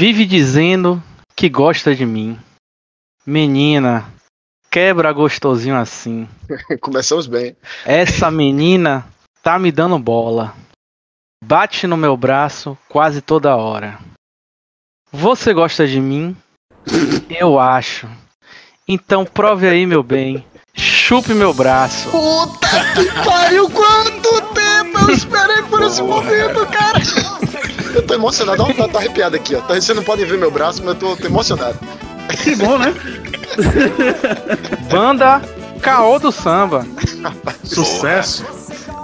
Vive dizendo que gosta de mim. Menina, quebra gostosinho assim. Começamos bem. Essa menina tá me dando bola. Bate no meu braço quase toda hora. Você gosta de mim? Eu acho. Então prove aí, meu bem. Chupe meu braço. Puta que pariu, quanto tempo eu esperei por esse momento, cara. Eu tô emocionado, ó, tá, tá arrepiado aqui, ó. Tá- Vocês não podem ver meu braço, mas eu tô, tô emocionado. Que bom, né? Banda Caô do Samba. Sucesso.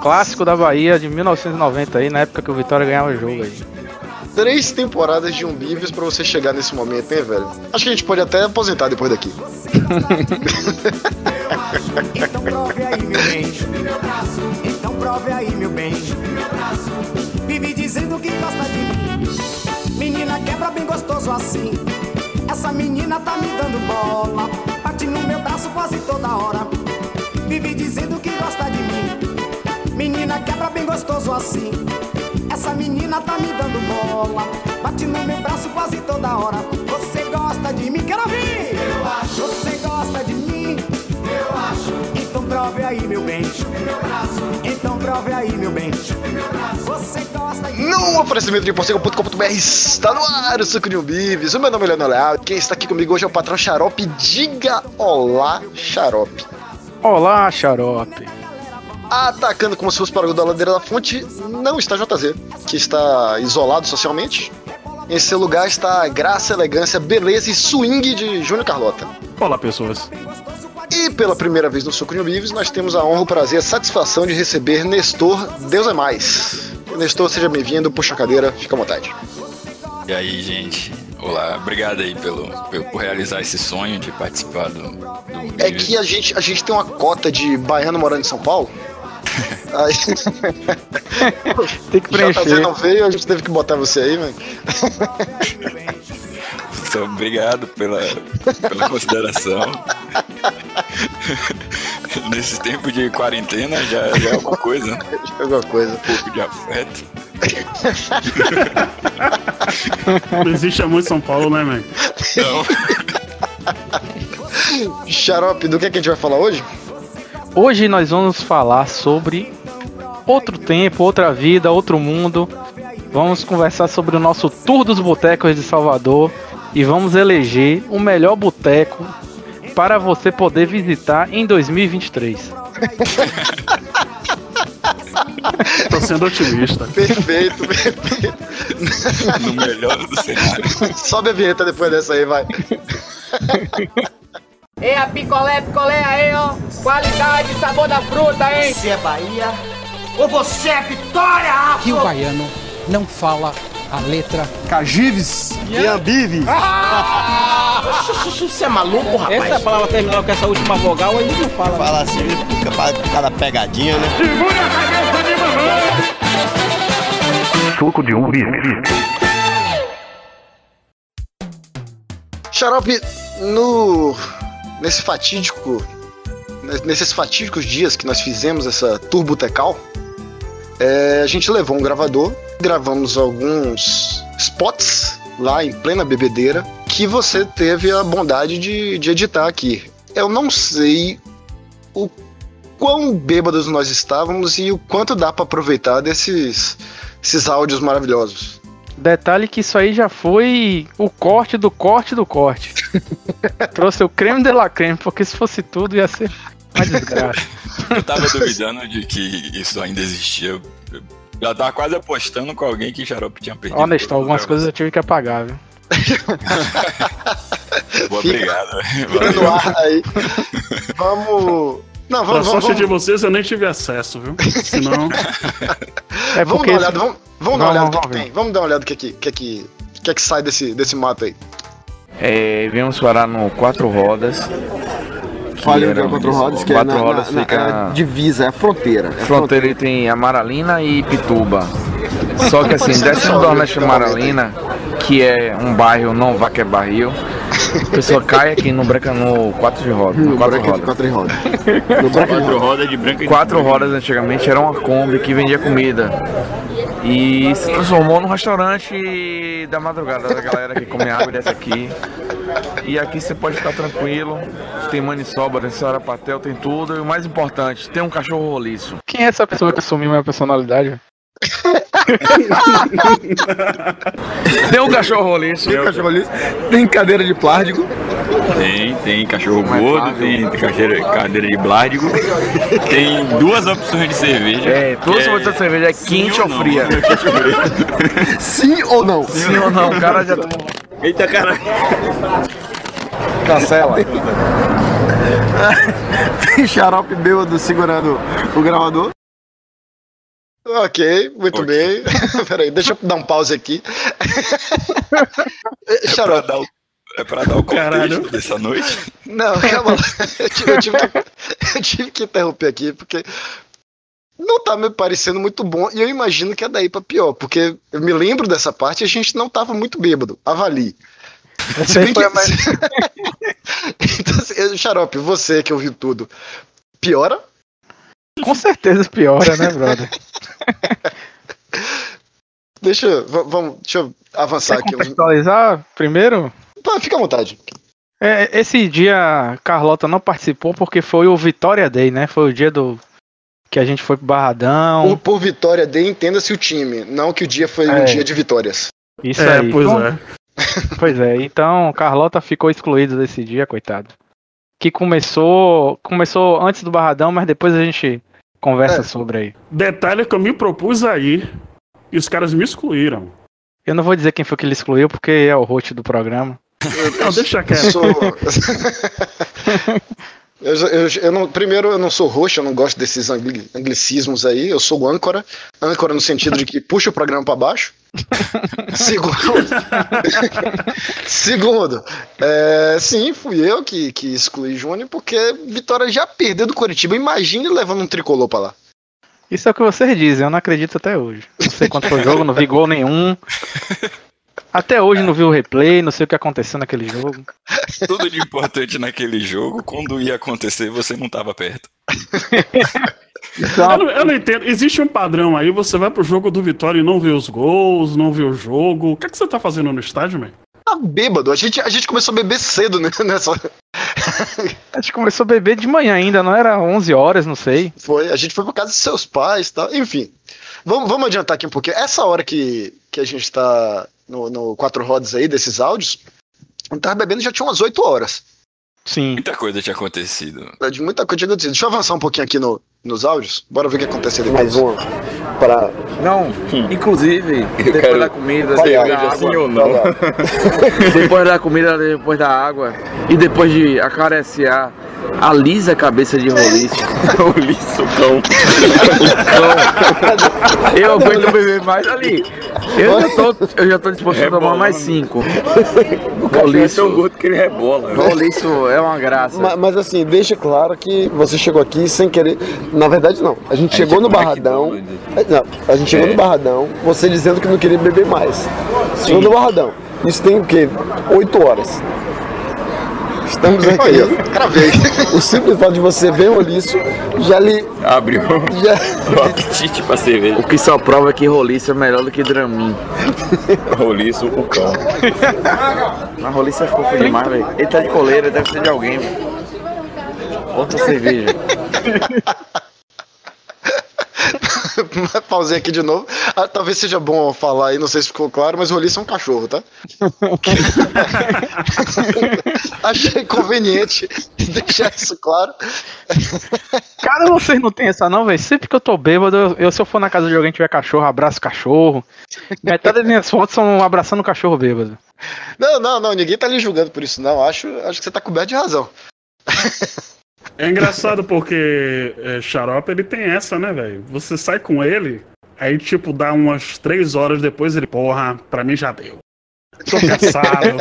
Clássico da Bahia de 1990 aí, na época que o Vitória ganhava o jogo aí. Três temporadas de Umbives pra você chegar nesse momento, hein, velho? Acho que a gente pode até aposentar depois daqui. Então prove aí, meu bem. Então prove aí, meu bem. Vive dizendo que gosta de mim. Menina quebra bem gostoso assim. Essa menina tá me dando bola. Bate no meu braço quase toda hora. Vive dizendo que gosta de mim. Menina quebra bem gostoso assim. Essa menina tá me dando bola. Bate no meu braço quase toda hora. Você gosta de mim? Quero ouvir! Eu acho. Você gosta de mim? Eu acho. Então prove aí, meu bem. Então prove aí, meu bem. Você gosta de No oferecimento de Porcega.com.br está no ar o Suco de Umbives. O meu nome é Leonel Leal. Quem está aqui comigo hoje é o patrão Xarope. Diga olá, Xarope. Olá, xarope. Atacando como se fosse para o da ladeira da fonte, não está JZ, que está isolado socialmente. Em seu lugar está a graça, elegância, beleza e swing de Júnior Carlota. Olá, pessoas. E pela primeira vez no Suco Umbives, nós temos a honra, o prazer e a satisfação de receber Nestor Deus é Mais. Nestor, seja bem-vindo, puxa a cadeira, fica à vontade. E aí, gente? Olá, obrigado aí pelo, pelo- por realizar esse sonho de participar do, do É que a gente, a gente tem uma cota de baiano morando em São Paulo. Aí, Tem que JZ preencher. não veio, a gente teve que botar você aí, mano. Então, obrigado pela, pela consideração. Nesse tempo de quarentena já, já é alguma coisa, né? Alguma coisa. um pouco de afeto. Não existe amor em São Paulo, né, man? Então, Xarope, do que, é que a gente vai falar hoje? Hoje nós vamos falar sobre outro tempo, outra vida, outro mundo. Vamos conversar sobre o nosso tour dos botecos de Salvador e vamos eleger o melhor boteco para você poder visitar em 2023. Tô sendo otimista. Perfeito, perfeito. no melhor do cenário. Sobe a vinheta depois dessa aí, vai. Ei, a picolé, picolé aí, ó. Qualidade, sabor da fruta, hein? Você é Bahia ou você é Vitória? que o baiano não fala a letra Cagives e Ambive. Você é maluco, rapaz? Essa palavra terminal com essa última vogal aí não fala. Fala assim, fica pra cada pegadinha, né? Xarope, no. Nesse fatídico. Nesses fatídicos dias que nós fizemos essa tour botecal, é, a gente levou um gravador, gravamos alguns spots lá em plena bebedeira, que você teve a bondade de, de editar aqui. Eu não sei o quão bêbados nós estávamos e o quanto dá pra aproveitar desses esses áudios maravilhosos. Detalhe que isso aí já foi o corte do corte do corte. Trouxe o creme de la creme, porque se fosse tudo ia ser uma desgraça. Eu tava duvidando de que isso ainda existia. Já tava quase apostando com alguém que Xarope tinha perdido. Ó, Nestor, algumas coisas eu tive que apagar, viu? Boa, obrigado. Fica no ar aí. Vamos. Não, Pra vamos, vamos, sorte de vamos, vocês, eu nem tive acesso, viu? Senão. É vamos dar uma olhada, vamos, vamos dar Vamos, uma olhada que, vamos que tem. Vamos dar uma olhada no que, que, que, que, que, que sai desse, desse mato aí. É, viemos parar no Quatro Rodas. Que é era- Quatro Rodas, que Quatro é na, Rodas na- fica na- é a divisa, é a fronteira. É a fronteira entre Amaralina e Pituba. Só que assim, descendo do Nordeste Amaralina, que é um bairro, não que é barril, A pessoa cai aqui no branca no quatro de rodas. No quatro de rodas. quatro rodas. No branco de Quatro rodas de branca de Quatro branca. rodas antigamente era uma Kombi que vendia comida. E se transformou num restaurante da madrugada da galera que come água desce aqui. E aqui você pode ficar tranquilo. Tem maniçoba, tem sarapatel, tem tudo. E o mais importante, tem um cachorro roliço. Quem é essa pessoa que assumiu minha personalidade? Tem um cachorro roliço. Tem cachorro ali, tem cadeira de plástico. Tem, tem cachorro Mas gordo, tem cadeira, cadeira de blárdigo. tem duas opções de cerveja. É, toda que sua de cerveja é quente ou não. fria. Sim ou não? Sim ou não? O cara já tá- Eita caralho. cancela. Tem xarope bêbado segurando o gravador. Ok, muito Ok. bem. Peraí, deixa eu dar um pause aqui. É pra dar o, é pra dar o contexto Caralho. dessa noite. não, calma lá. Eu tive, eu tive que, eu tive que interromper aqui, porque não tá me parecendo muito bom, e eu imagino que é daí pra pior, porque eu me lembro dessa parte e a gente não tava muito bêbado. Avalie. Se bem que... mais- então, assim, Xarope, você que ouviu tudo, piora? Com certeza piora, né, brother? Deixa, vamos, deixa eu avançar Quer aqui. um- contextualizar primeiro? Tá, fica à vontade. É, esse dia Carlota não participou porque foi o Vitória Day, né? Foi o dia do que a gente foi pro Barradão. Por, por vitória de entenda-se o time, não que o dia foi um É. dia de vitórias. Isso É, aí. pois Então, é. Pois é, então Carlota ficou excluída desse dia, coitado. Que começou, começou antes do Barradão, mas depois a gente conversa É. sobre aí. Detalhe que eu me propus aí e os caras me excluíram. Eu não vou dizer quem foi que ele excluiu, porque é o host do programa. Não, deixa Eu quieto. sou. Eu, eu, eu não, primeiro, eu não sou roxo, eu não gosto desses angli- anglicismos aí. Eu sou âncora. Âncora no sentido de que puxa o programa pra baixo. Segundo, Segundo é, sim, fui eu que, que excluí Júnior, porque Vitória já perdeu do Curitiba. Imagine levando um tricolor pra lá. Isso é o que vocês dizem, eu não acredito até hoje. Não sei quanto foi o jogo, não vi gol nenhum. Até hoje não vi o replay, não sei o que aconteceu naquele jogo. Tudo de importante naquele jogo, quando ia acontecer, você não tava perto. Eu não, eu não entendo. Existe um padrão aí, você vai pro jogo do Vitória e não vê os gols, não vê o jogo. O que, é que você tá fazendo no estádio, man? Tá bêbado. A gente, a gente começou a beber cedo né, nessa. a gente começou a beber de manhã ainda, não era 11 horas, não sei. Foi, a gente foi pra casa de seus pais e tal. Enfim. Vamos, vamos adiantar aqui um pouquinho. Essa hora que, que a gente tá no, no quatro rodas aí desses áudios, eu tava bebendo já tinha umas 8 horas. Sim. Muita coisa tinha acontecido. De muita coisa tinha acontecido. Deixa eu avançar um pouquinho aqui no, nos áudios. Bora ver o que aconteceu depois. Mais uma. Pra. Não, inclusive, depois quero da comida, Vai, depois da água, Sim ou não? depois da comida, depois da água e depois de acariciar a lisa cabeça de roliço. Roliço, cão. Eu aguento beber mais ali. Eu já tô, eu já tô disposto a tomar mais cinco. Roliço, gordo que ele rebola. roliço é uma graça. Ma- Mas, assim, deixa claro que você chegou aqui sem querer. Na verdade, não. A gente chegou no Barradão. É, Não, a gente chegou no Barradão, você dizendo que não queria beber mais. Chegou no Barradão. Isso tem o quê? Oito horas. Estamos aqui. Olha, cravei. O simples fato de você ver o liço já lhe. Abriu Já... o apetite pra cerveja. O que só prova é que roliço é melhor do que Dramin. Roliço, o cão. Mas roliço é fofo demais, velho. Ele tá de coleira, deve ser de alguém, velho. Outra cerveja. Pausei aqui de novo. Ah, talvez seja bom falar aí, não sei se ficou claro, mas o Roliço é um cachorro, tá? Achei conveniente deixar isso claro. Cara, vocês não tem essa não, velho. Sempre que eu tô bêbado, eu, se eu for na casa de alguém que tiver cachorro, abraço cachorro. Metade das minhas fotos são abraçando o cachorro bêbado. Não, não, não, ninguém tá lhe julgando por isso, não. Acho, acho que você tá coberto de razão. É engraçado porque é, Xarope ele tem essa, né, velho? Você sai com ele, aí tipo dá umas três horas depois ele, porra, pra mim já deu. Tô cansado.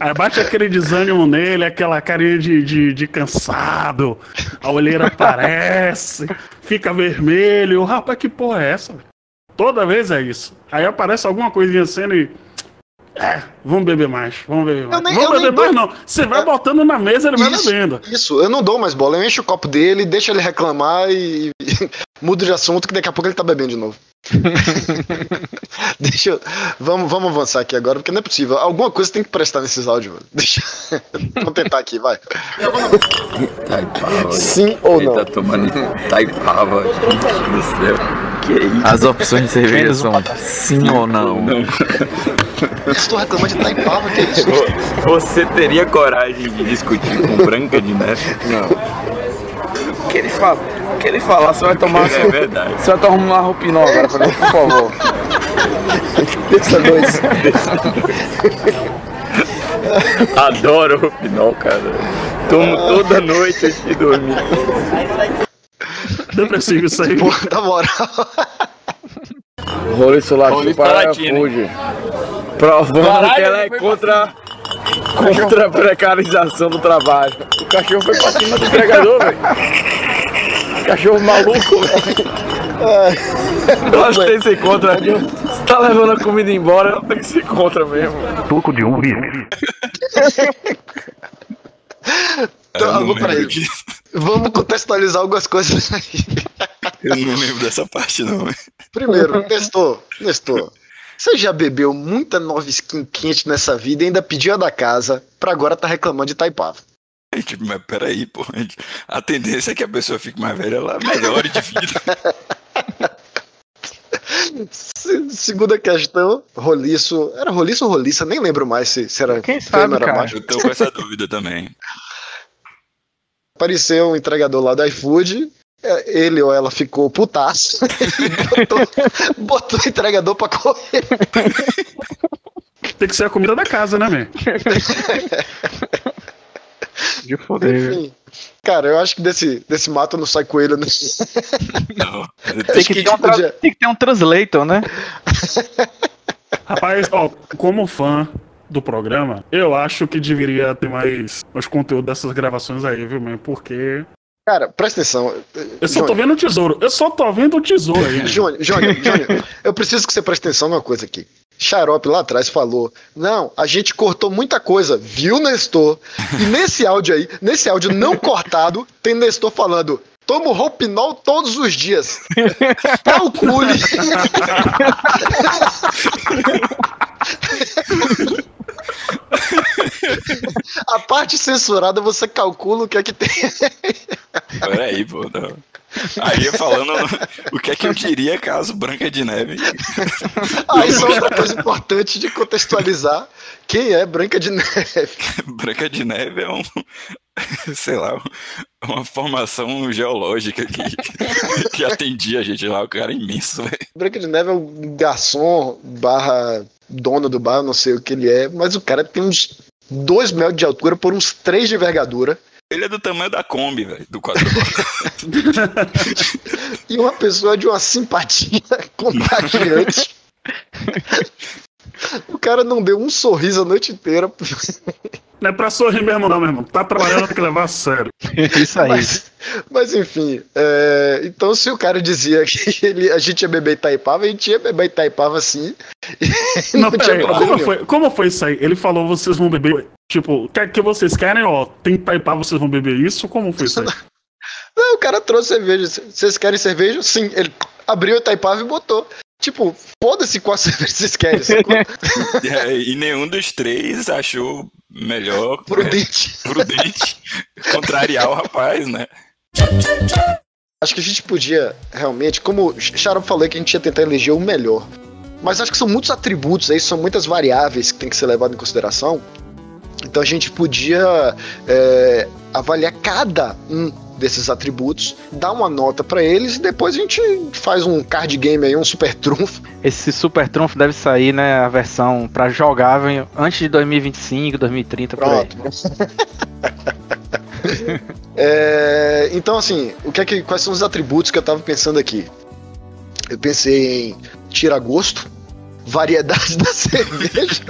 aí bate aquele desânimo nele, aquela carinha de, de, de cansado, a olheira aparece, fica vermelho. Rapaz, que porra é essa? Toda vez é isso. Aí aparece alguma coisinha sendo e. É, vamos beber mais, vamos beber mais. nem- vamos beber mais, dou- não. Você vai botando na mesa, ele vai Isso, bebendo. Isso, eu não dou mais bola. Eu encho o copo dele, deixo ele reclamar e, mudo de assunto que daqui a pouco ele tá bebendo de novo. Deixa eu. Vamos, vamos avançar aqui agora, porque não é possível. Alguma coisa tem que prestar nesses áudios. velho. Deixa. vamos tentar aqui, vai. Taipava. Sim ou Ele não? tá tomando Taipava. Gente do céu. Que isso? As opções de cerveja Menos são sim ou não. Não. Estou reclamando de Taipava, que é isso? Você teria coragem de discutir com Branca de Neve? Não. O que ele fala? O que ele falar, você vai tomar. É verdade. Você vai tomar uma roupinol agora pra mim, por favor. Pensa dois. Adoro o Pinol, cara. Tomo toda noite antes de dormir. Depressivo isso aí. Pô, na moral. Roliço Latino Roliço para. Fuji. Provando Caralho, que ela é ele foi contra, contra a precarização do trabalho. O cachorro foi pra cima do entregador, velho. Cachorro maluco, velho. Eu acho que tem que ser contra. Você tá levando a comida embora, tem que ser contra mesmo. Então, Eu não vamos, peraí. lembro disso. vamos contextualizar algumas coisas aí. Eu não lembro dessa parte, não. Primeiro, Nestor, Nestor, você já bebeu muita nova skin quente nessa vida e ainda pediu a da casa pra agora tá reclamando de Taipava. Aí, tipo, mas peraí, pô. a gente- A tendência é que a pessoa fique mais velha, ela melhore de vida. Se- Segunda questão, roliço. Era roliço ou roliça? Nem lembro mais se, se era Quem sabe, era cara? macho. Eu tô com essa dúvida também. Apareceu um entregador lá do iFood. é, Ele ou ela ficou putaço e botou, botou o entregador pra correr. Tem que ser a comida da casa, né, man? De foder. Enfim, cara, eu acho que desse, desse mato não sai coelho. Né? Não. Tem que, que ter um podia- tem que ter um translator, né? Rapaz, ó, como fã do programa, eu acho que deveria ter mais, mais conteúdo dessas gravações aí, viu, man? Porque Cara, presta atenção. eu só tô vendo o tesouro. Eu só tô vendo o tesouro aí. Júnior, Júnior, Júnior, eu preciso que você preste atenção numa coisa aqui. Xarope lá atrás falou: Não, a gente cortou muita coisa, viu, Nestor? E nesse áudio aí, nesse áudio não cortado, tem Nestor falando: Tomo Roupinol todos os dias. Calcule. A parte censurada você calcula o que é que tem. Peraí, pô. Não. Aí eu falando o que é que eu diria caso Branca de Neve. Ah, isso é outra coisa importante de contextualizar. Quem é Branca de Neve? Branca de Neve é um. Sei lá, uma formação geológica que, que atendia a gente lá, o cara é imenso, velho. Branca de Neve é um garçom barra dono do bar, não sei o que ele é, mas o cara tem uns dois metros de altura por uns três de envergadura Ele é do tamanho da Kombi, velho, do quadro. e uma pessoa de uma simpatia contagiante. O cara não deu um sorriso a noite inteira. Não é pra sorrir mesmo, não, meu irmão. Tá trabalhando, tem que levar a sério. Isso aí. Mas, mas enfim, é, então se o cara dizia que ele, a gente ia beber Itaipava, a gente ia beber Itaipava sim. Não, não, problema como foi, como foi isso aí? Ele falou, vocês vão beber. Tipo, o que, que vocês querem, ó? Tem taipar, vocês vão beber isso? Como foi isso aí? Não, o cara trouxe cerveja. Vocês querem cerveja? Sim. Ele abriu o Itaipava e botou. Tipo, foda-se qual cerveja vocês querem. É, e nenhum dos três achou melhor, Prudente. é, prudente, contrariar o rapaz, né? Acho que a gente podia realmente, como Xarope falou que a gente ia tentar eleger o melhor. Mas acho que são muitos atributos aí, são muitas variáveis que tem que ser levado em consideração. Então a gente podia é, avaliar cada um desses atributos, dar uma nota pra eles e depois a gente faz um card game aí, um super trunfo. Esse Super Trunfo deve sair, né? A versão pra jogável antes de 2025, 2030, por aí. Pronto. É, então, assim, o que é que, quais são os atributos que eu tava pensando aqui? Eu pensei em tira-gosto, variedade da cerveja,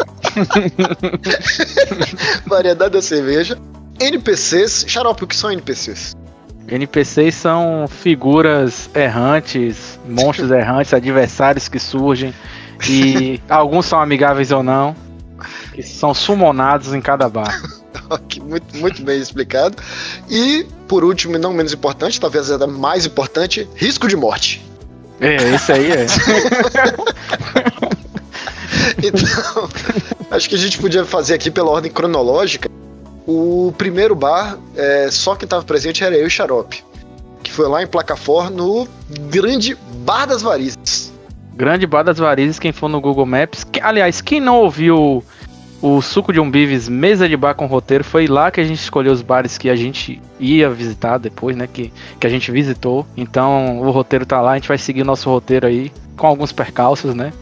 variedade da cerveja, NPCs. Xarope, o que são NPCs? NPCs são figuras errantes, monstros errantes, adversários que surgem. E alguns são amigáveis ou não. que são sumonados em cada bar. Muito, muito bem explicado. E, por último, e não menos importante, talvez até mais importante, risco de morte. É, esse aí é. Então, acho que a gente podia fazer aqui pela ordem cronológica. O primeiro bar, é, só quem estava presente era eu e Xarope. Que foi lá em Placafor, no grande Bar das Varizes. Grande Bar das Varizes, quem for no Google Maps. Que- aliás, quem não ouviu o Suco de um Bives Mesa de Bar com Roteiro, foi lá que a gente escolheu os bares que a gente ia visitar depois, né? Que, que a gente visitou. Então o roteiro tá lá, a gente vai seguir o nosso roteiro aí, com alguns percalços, né?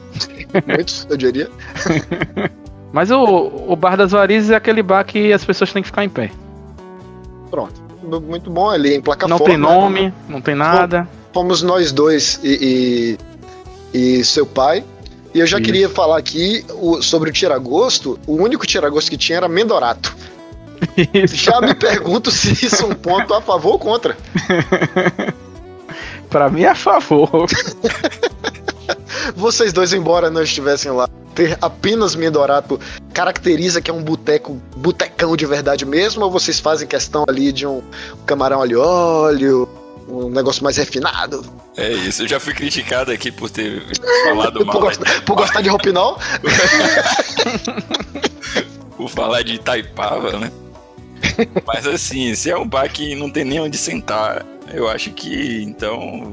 Muitos, eu diria. Mas o, o Bar das Varizes é aquele bar que as pessoas têm que ficar em pé. Pronto. Muito bom ali em Placafor. Não tem né? nome, não tem nada. Fomos nós dois e, e, e seu pai. E eu já Isso. queria falar aqui o- sobre o tiragosto. O único tiragosto que tinha era Mendorato. Já me pergunto se isso é um ponto a favor ou contra. Pra mim é a favor. Vocês dois, embora não estivessem lá, ter apenas Mendorato caracteriza que é um boteco, botecão de verdade mesmo, ou vocês fazem questão ali de um camarão alho óleo, um negócio mais refinado? É isso, eu já fui criticado aqui por ter falado mal. Por, gostar, por gostar de roupinol? por falar de Itaipava, né? Mas assim, se é um bar que não tem nem onde sentar, eu acho que então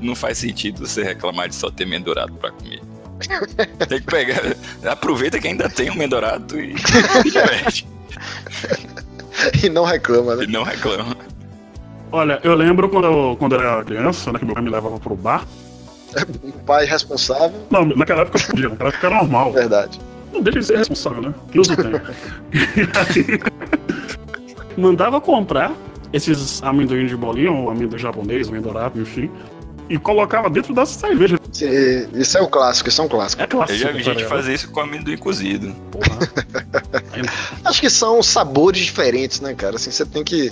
não faz sentido você reclamar de só ter mendorado pra comer. Tem que pegar. Aproveita que ainda tem um mendorado e diverte. e não reclama, né? E não reclama. Olha, eu lembro quando eu, quando eu era criança, né, que meu pai me levava pro bar. Um pai responsável. Não, naquela época eu podia, naquela época era normal. Verdade. Não deixa de ser responsável, né? Deus o tenha. E aí, mandava comprar esses amendoim de bolinha, ou amendoim japonês, amendoim dourado, enfim, e colocava dentro da cerveja. Sim, Isso é o clássico, isso é um clássico. É Eu clássico. já vi tá gente ligado? fazer isso com amendoim cozido. Acho que são sabores diferentes, né, cara? Assim, você tem que.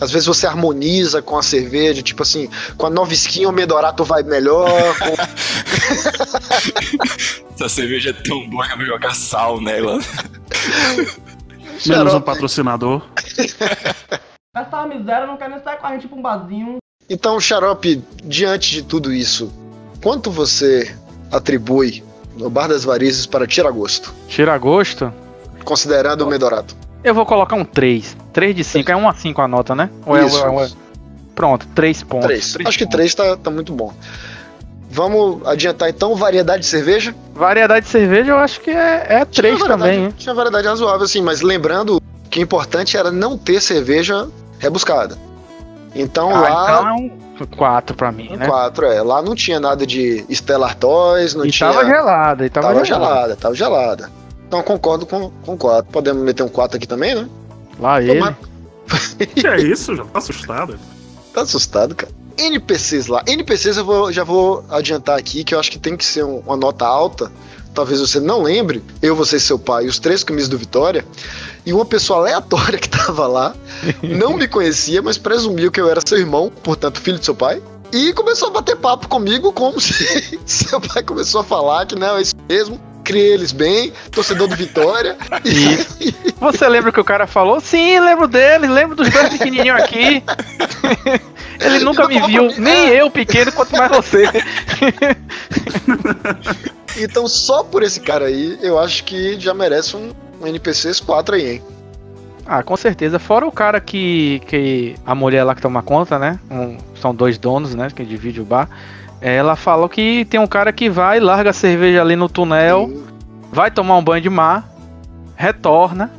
Às vezes você harmoniza com a cerveja, tipo assim, com a nova skin o Medorato vai melhor. com- Essa cerveja é tão boa que eu vou jogar sal nela. Menos um patrocinador. Miséria não quer nem sair com a gente pra um barzinho. Então, Xarope, diante de tudo isso, quanto você atribui no Bar das Varizes para Tiragosto, Tira gosto. considerando o Medorato? Eu vou colocar um 3. 3 de 5. É 1 a 5 a nota, né? Ou é- Isso. ou é- Pronto, 3 pontos. Três. Três Acho que pontos. três tá, tá muito bom. Vamos adiantar então, variedade de cerveja? Variedade de cerveja eu acho que é, é 3 Tinha também, hein? Tinha variedade razoável, assim, mas lembrando que o importante era não ter cerveja rebuscada. Então Ah, lá. então é um 4 pra mim, né? Quatro, é. Lá não tinha nada de Stella Artois, não E tinha. tava gelada, e tava, Tava gelada. gelada, tava gelada. Então concordo com, com quatro. Podemos meter um quatro aqui também, né? Lá ele. Mas- Que é isso, já tá assustado. Tá assustado, cara. NPCs lá. NPCs eu vou- já vou adiantar aqui que eu acho que tem que ser um- uma nota alta. Talvez você não lembre. Eu, você e seu pai, os três camisas do Vitória. E uma pessoa aleatória que tava lá. Não me conhecia, mas presumiu que eu era seu irmão, portanto, filho de seu pai. E começou a bater papo comigo como se seu pai começou a falar que não, é isso mesmo. Criei eles bem, torcedor do Vitória. E, Você lembra que o cara falou? Sim, lembro dele, lembro dos dois pequenininhos aqui. Ele nunca me viu, nem eu pequeno, quanto mais você. Então, só por esse cara aí, eu acho que já merece um, um NPCs 4 aí, hein? Ah, com certeza. Fora o cara que, que a mulher lá que toma conta, né? Um- são dois donos, né? Que divide o bar. Ela falou que tem um cara que vai, larga a cerveja ali no túnel, vai tomar um banho de mar, retorna.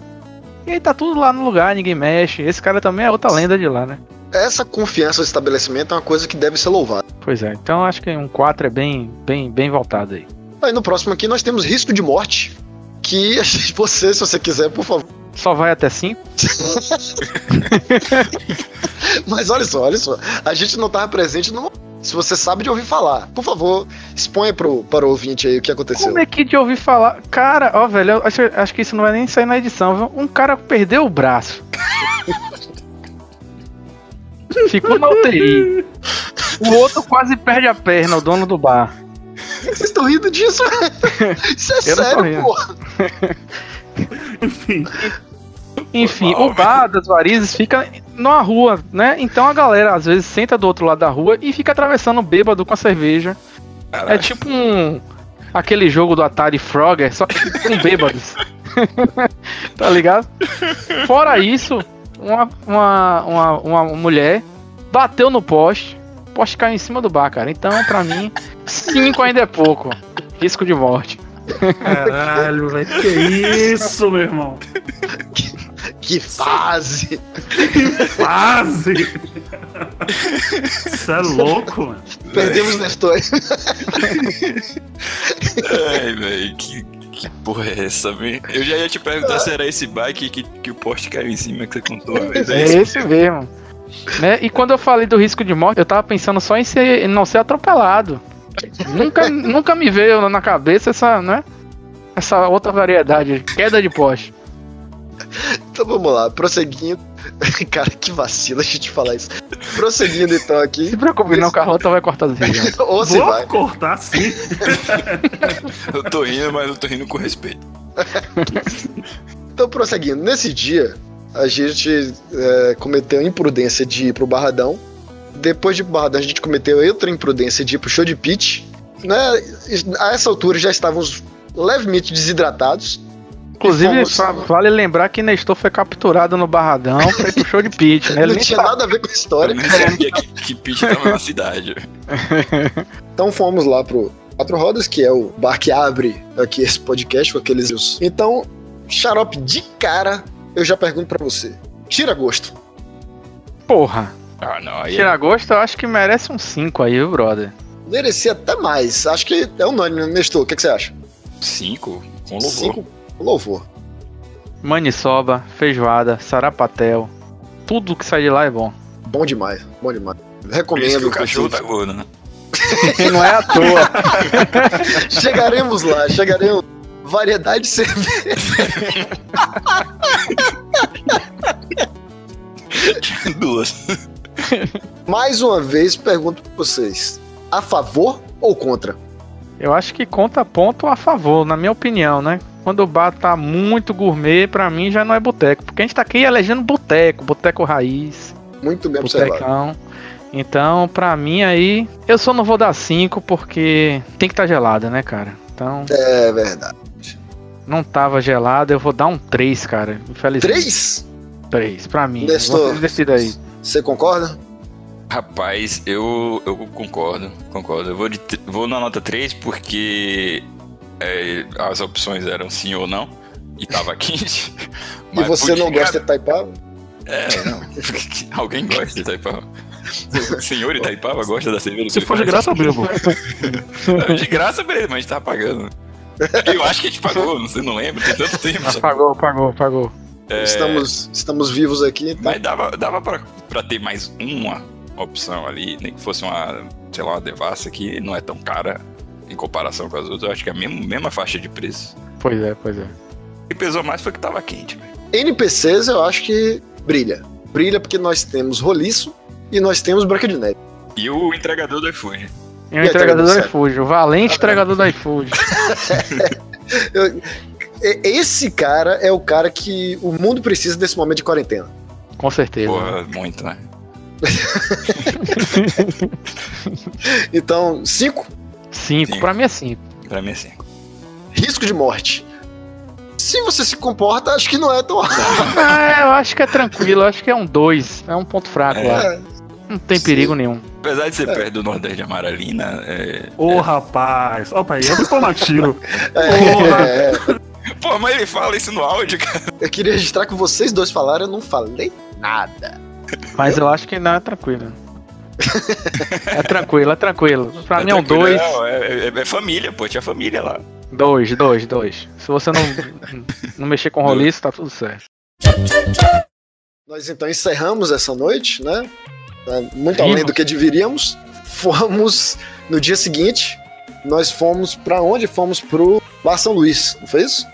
E aí tá tudo lá no lugar, ninguém mexe. Esse cara também é outra lenda de lá, né? Essa confiança no estabelecimento é uma coisa que deve ser louvada. Pois é, então acho que um 4 é bem, bem, bem voltado aí. Aí no próximo aqui nós temos risco de morte. Que você, se você quiser, por favor. Só vai até 5? Mas olha só, olha só. A gente não tava presente no. Se você sabe de ouvir falar, por favor, exponha pro, para o ouvinte aí o que aconteceu. Como é que de ouvir falar? Cara, ó, velho, acho, acho que isso não vai nem sair na edição, viu? Um cara perdeu o braço. Ficou na UTI. O outro quase perde a perna, o dono do bar. Vocês estão rindo disso? Isso é Eu sério, porra. Enfim. Enfim, o bar das varizes fica numa rua, né? Então a galera às vezes senta do outro lado da rua e fica atravessando bêbado com a cerveja. É tipo um. aquele jogo do Atari Frogger, só que com bêbados. tá ligado? Fora isso, uma, uma, uma, uma mulher bateu no poste, poste caiu em cima do bar, cara. Então, pra mim, cinco ainda é pouco. Risco de morte. Caralho, velho. Que isso, meu irmão? Que fase! Que fase! Isso é louco, mano. Perdemos Nestor. Ai, velho, que, que porra é essa, velho? Eu já ia te perguntar se era esse bike que, que o poste caiu em cima que você contou vez. É esse mesmo. Né? E quando eu falei do risco de morte, eu tava pensando só em, ser, em não ser atropelado. nunca, nunca me veio na cabeça essa, né? Essa outra variedade, queda de poste. Então vamos lá, prosseguindo. Cara, que vacila a gente falar isso. Prosseguindo então aqui. Se preocupe, não, Carlota vai cortar os vídeos. Ou se Vou vai. cortar sim. Eu tô rindo, mas eu tô rindo com respeito. Então, prosseguindo. Nesse dia, a gente é, cometeu a imprudência de ir pro Barradão. Depois de ir Barradão, a gente cometeu outra imprudência de ir pro show de pitch. Né? A essa altura já estávamos levemente desidratados. Inclusive, Fomos- vale lembrar que Nestor foi capturado no Barradão foi pro show de pitch, né? Ele Não tinha sabe. nada a ver com a Eu história. nem sabia que, que Pete tava na cidade. Então fomos lá pro Quatro Rodas, que é o bar que abre aqui esse podcast com aqueles. Então, xarope de cara, eu já pergunto pra você. Tira gosto. Porra. Ah, não, aí Tirar gosto, eu acho que merece um 5 aí, viu, brother? Merecia até mais. Acho que é unânime, Nestor? O que, que você acha? é cinco com louvor. Cinco louvor. Maniçoba, feijoada, sarapatel. Tudo que sai de lá é bom. Bom demais, bom demais. Por isso que Recomendo. o cachorro tá gordo, né? Não é à toa. Chegaremos lá, chegaremos. Variedade de cerveja. Duas. Mais uma vez, pergunto pra vocês: a favor ou contra? Eu acho que conta ponto a favor, na minha opinião, né? Quando o bar tá muito gourmet, pra mim já não é boteco. Porque a gente tá aqui elegendo boteco, boteco raiz, Muito bem observado. botecão. Então, pra mim aí, eu só não vou dar 5 porque tem que estar tá gelada, né, cara? Então, É verdade. Não tava gelada, eu vou dar um 3, cara. Infelizmente. Três? 3, pra mim. Nestor. Vocês aí. Você concorda? Rapaz, eu, eu concordo, concordo. Eu vou, de, vou na nota 3 porque é, as opções eram sim ou não. E tava quente. E você não gosta de Taipava? É, não. Alguém gosta de Itaipava. O senhor Itaipava gosta da cerveja? Se for de graça, eu bebo. Não, De graça, beleza, mas a gente tava pagando. Eu acho que a gente pagou, não sei, não lembro, tem tanto tempo. Mas pagou, pagou, pagou. É, Estamos, estamos vivos aqui, então. Mas dava, dava pra, pra ter mais uma opção ali, nem que fosse uma, sei lá, uma devassa que não é tão cara em comparação com as outras. Eu acho que é a mesma, mesma faixa de preço. Pois é, pois é. O que pesou mais foi que tava quente, velho. NPCs eu acho que brilha. Brilha porque nós temos roliço e nós temos branca de neve. E o entregador do iFood. E o a entregador do iFood, o valente entregador do iFood. Esse cara é o cara que o mundo precisa desse momento de quarentena. Com certeza. Porra, muito, né? Então, cinco, 5, pra mim é 5. Pra mim é 5. risco de morte. Se você se comporta, acho que não é tão Ah, eu acho que é tranquilo, eu acho que é um 2. É um ponto fraco lá. É, Não tem Sim. perigo nenhum. Apesar de ser perto do Nordeste de Amaralina, é... Ô, rapaz. Opa, aí eu vou tomar tiro. é, é. Pô, mas ele fala isso no áudio, cara. Eu queria registrar que vocês dois falaram, eu não falei nada. Mas eu acho que não é tranquilo. É tranquilo, é tranquilo. Pra mim é um tranquilo, 2. não, É, é- é família, pô, tinha família lá. 2, 2, 2. Se você não, não mexer com roliço, tá tudo certo. Nós então encerramos essa noite, né? É, Muito Vimos. além do que deveríamos. Fomos no dia seguinte. Nós fomos pra onde? Fomos pro Bar São Luís, não foi isso?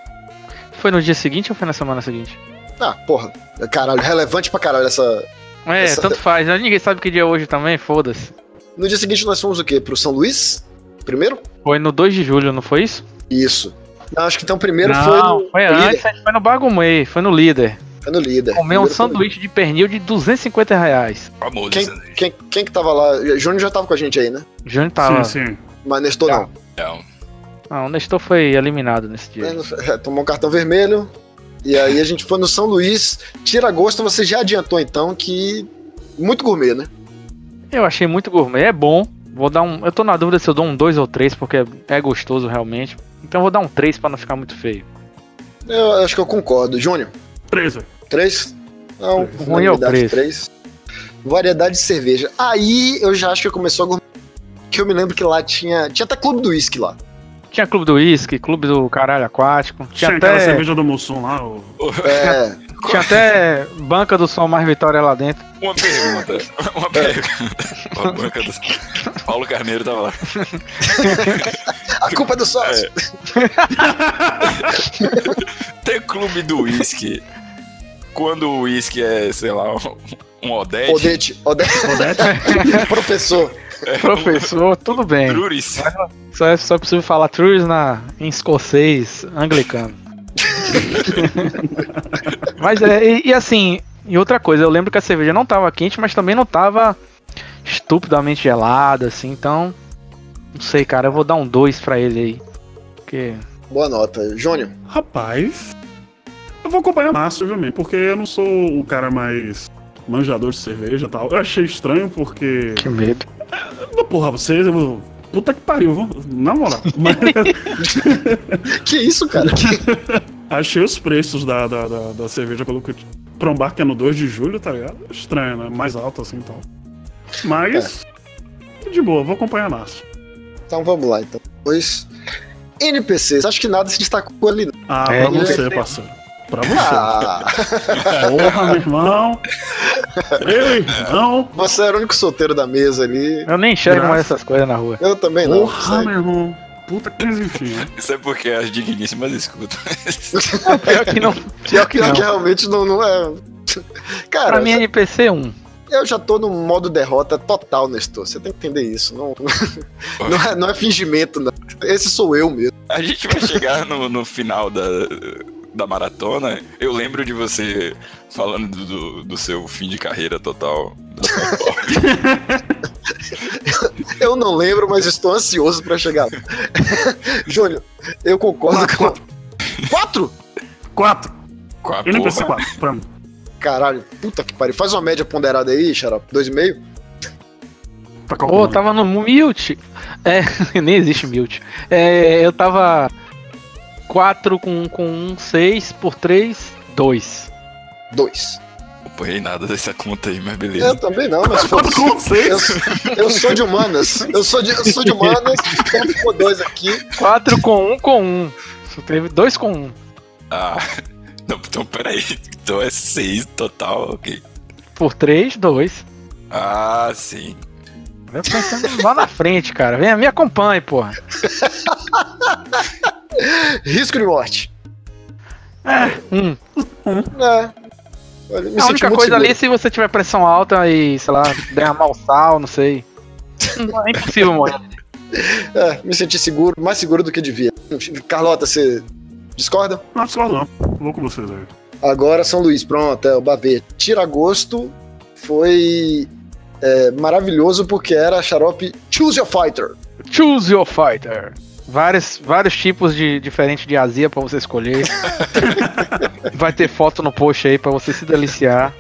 Foi no dia seguinte ou foi na semana seguinte? Ah, porra. Caralho, relevante pra caralho essa. É, Essa- tanto faz. né? Ninguém sabe que dia é hoje também, foda-se. No dia seguinte nós fomos o quê? Pro São Luís? Primeiro? Foi no 2 de julho, não foi isso? Isso. Não, acho que então primeiro Não, foi no foi antes, líder. foi no Bagumei, foi no líder. Foi no líder. Comeu um sanduíche de pernil de 250 reais. Famoso. Quem, quem, quem que tava lá? Júnior já tava com a gente aí, né? Júnior tava. Sim, sim. Mas Nestor não. Não. Não, o Nestor foi eliminado nesse dia. É, Tomou um cartão vermelho. E aí a gente foi no São Luís. Tira gosto, você já adiantou então que. Muito gourmet, né? Eu achei muito gourmet, é bom. Vou dar um. Eu tô na dúvida se eu dou um 2 ou 3, porque é gostoso realmente. Então eu vou dar um 3 pra não ficar muito feio. Eu acho que eu concordo. Júnior, 13. três? Não, Ruim é o preço. três. Variedade de cerveja. Aí eu já acho que começou a gourmet. Que eu me lembro que lá tinha. Tinha até clube do uísque lá. Tinha clube do uísque, clube do caralho aquático. Tinha, Tinha até, cerveja do Mussum lá. O... É. tinha até banca do som mais vitória lá dentro. Uma pergunta. Uma pergunta. Uma banca do- Paulo Carneiro tava lá. A culpa é do sócio. Tem clube do uísque. Quando o uísque é, sei lá, um- um Odete. Odete. Odete. Professor. Professor, tudo bem. Druris. Só é, só é possível falar trues na, em escocês anglicano. mas é, e, e assim, e outra coisa, eu lembro que a cerveja não tava quente, mas também não tava estupidamente gelada, assim, então. Não sei, cara, eu vou dar um 2 pra ele aí. Porque. Boa nota. Júnior. Rapaz. Eu vou acompanhar Márcio, obviamente, porque eu não sou o cara mais manjador de cerveja e tal. Eu achei estranho porque. Que medo. Porra, vocês. eu- Puta que pariu, vamos- na moral. Mas Que isso, cara? achei os preços da, da, da, da cerveja pelo que. Pra um bar que é no 2 de julho, tá ligado? Estranho, né? Mais alto assim e tal. Mas. De boa, vou acompanhar Márcio. Então vamos lá, então. Pois. NPCs, acho que nada se destacou ali. não. Ah, É, pra você, parceiro. Pra você. Ah, Porra, meu irmão. Meu irmão. você era o único solteiro da mesa ali. Eu nem enxergo Graças- mais essas coisas na rua. Eu também não. Porra, meu irmão. Puta que enfim. né? Isso é porque as digníssimas escutam. Pior que não. Pior que Pior não. que realmente não, não é. Cara, Pra mim, NPC 1. eu já tô no modo derrota total, Nestor. Você tem que entender isso. Não, não, é, não é fingimento, não. Esse sou eu mesmo. A gente vai chegar no, no final da, da maratona. Eu lembro de você falando do, do, seu fim de carreira total. Eu não lembro, mas estou ansioso pra chegar. Júnior, eu concordo com. Quatro? Quatro. Com a NPC porra. 4, pra mim. Caralho, puta que pariu. Faz uma média ponderada aí, Xarope. Dois e meio? Tá Pô, calculando. tava no mute. É, nem existe mute. É, eu tava 4 com, com 1, 6 por 3, 2. Dois. Não apoiei nada dessa conta aí, mas Eu beleza. também não, mas Quatro foda-se. com seis. Eu, eu sou de humanas. Eu sou de, eu sou de humanas. Então ficou dois aqui. 4 com 1 com 1. Só teve 2 com 1. Ah, não, então peraí. Então é seis total, ok. Por 3, 2. Ah, sim. Eu pensando lá na frente, cara. Vem, me acompanhe, porra. Risco de morte. Hum. É. Olha, me A senti única coisa ali é seguro. se você tiver pressão alta e, sei lá, derramar o sal, não sei. É impossível morrer. É, me senti seguro, mais seguro do que devia. Carlota, você discorda? Não, discordo não. Vou com vocês aí. Agora São Luís, pronto, é o Bavê. Tira gosto foi é, maravilhoso porque era xarope Choose Your Fighter. Choose your fighter. Vários, vários tipos de diferentes de azia pra você escolher. Vai ter foto no post aí pra você se deliciar.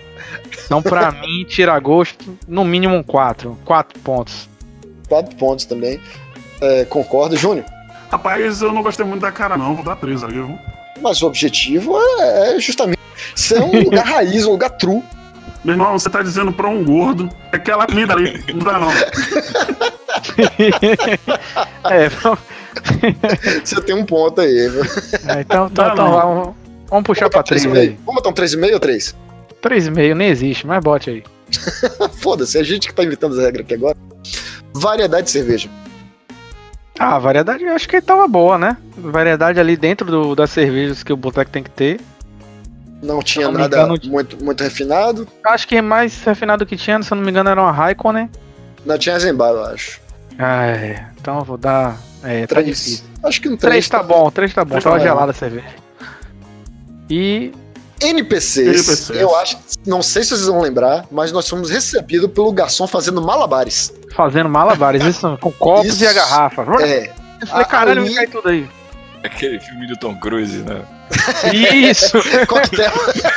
Então, pra mim, tira gosto, no mínimo um 4. 4 pontos. Quatro pontos também. É, concordo, Júnior. Rapaz, eu não gostei muito da cara não. Vou dar três aí, viu? Mas o objetivo é, é justamente ser um lugar raiz, um lugar true. Meu irmão, você tá dizendo pra um gordo. É aquela comida ali. Não dá não. É, vamos- Você tem um ponto aí, viu? é, então, então, então não. vamos, vamos puxar pra 3 aí. Vamos botar um 3,5 ou 3? 3,5 nem existe, mas bote aí. Foda-se, é a gente que tá inventando as regras aqui agora. Variedade de cerveja. Ah, a variedade eu acho que tava boa, né? Variedade ali dentro do, das cervejas que o boteco tem que ter. Não tinha Não nada engano, muito, muito refinado. Acho que mais refinado que tinha, se eu não me engano, era uma Raikkonen. Não tinha Zembar, eu acho. Ah, é. Então eu vou dar É, tá Três. difícil. Acho que um Três 3 tá bom, três tá bom. Três Tava tá gelada a cerveja. E NPCs, NPCs. eu acho, não sei se vocês vão lembrar, mas nós fomos recebidos pelo garçom fazendo malabares. fazendo malabares, isso, com copos Isso. e a garrafa. É, Eu falei, caralho, vai cair tudo aí. Aquele filme do Tom Cruise, né? Isso! coquetel.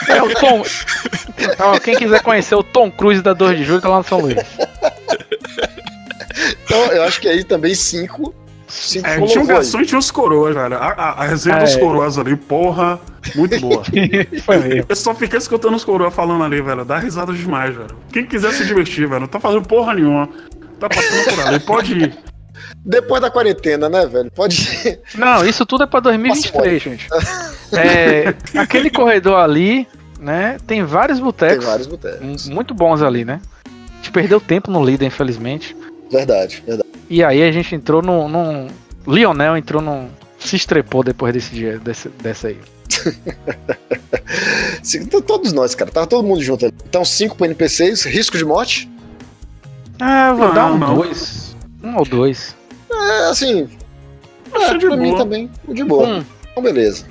É o Tom. Então, quem quiser conhecer o Tom Cruise da 2 de julho, tá lá no São Luís. Então, eu acho que aí também cinco. Cinco É, tinha um aí. garçom e tinha os coroas, velho. A, a, a resenha É. dos coroas ali, porra, muito boa. Foi mesmo. Eu só fiquei escutando os coroas falando ali, velho. Dá risada demais, velho. Quem quiser se divertir, velho, não tá fazendo porra nenhuma. Tá passando por ali, pode ir. Depois da quarentena, né, velho? Pode ir. Não, isso tudo é pra 2023, gente. É, aquele corredor ali, né? Tem vários Tem botecos vários botecos. muito bons ali, né? A gente perdeu tempo no líder, infelizmente. Verdade, verdade. E aí a gente entrou num. num... Lionel entrou num. Se estrepou depois desse dia, desse, dessa aí. Todos nós, cara. Tava todo mundo junto ali. Então, cinco pro NPCs, risco de morte. Ah, eu vou Não, dar um não. dois. Um ou dois. É, assim. É, de pra mim boa. também. De boa. Um. Então, beleza.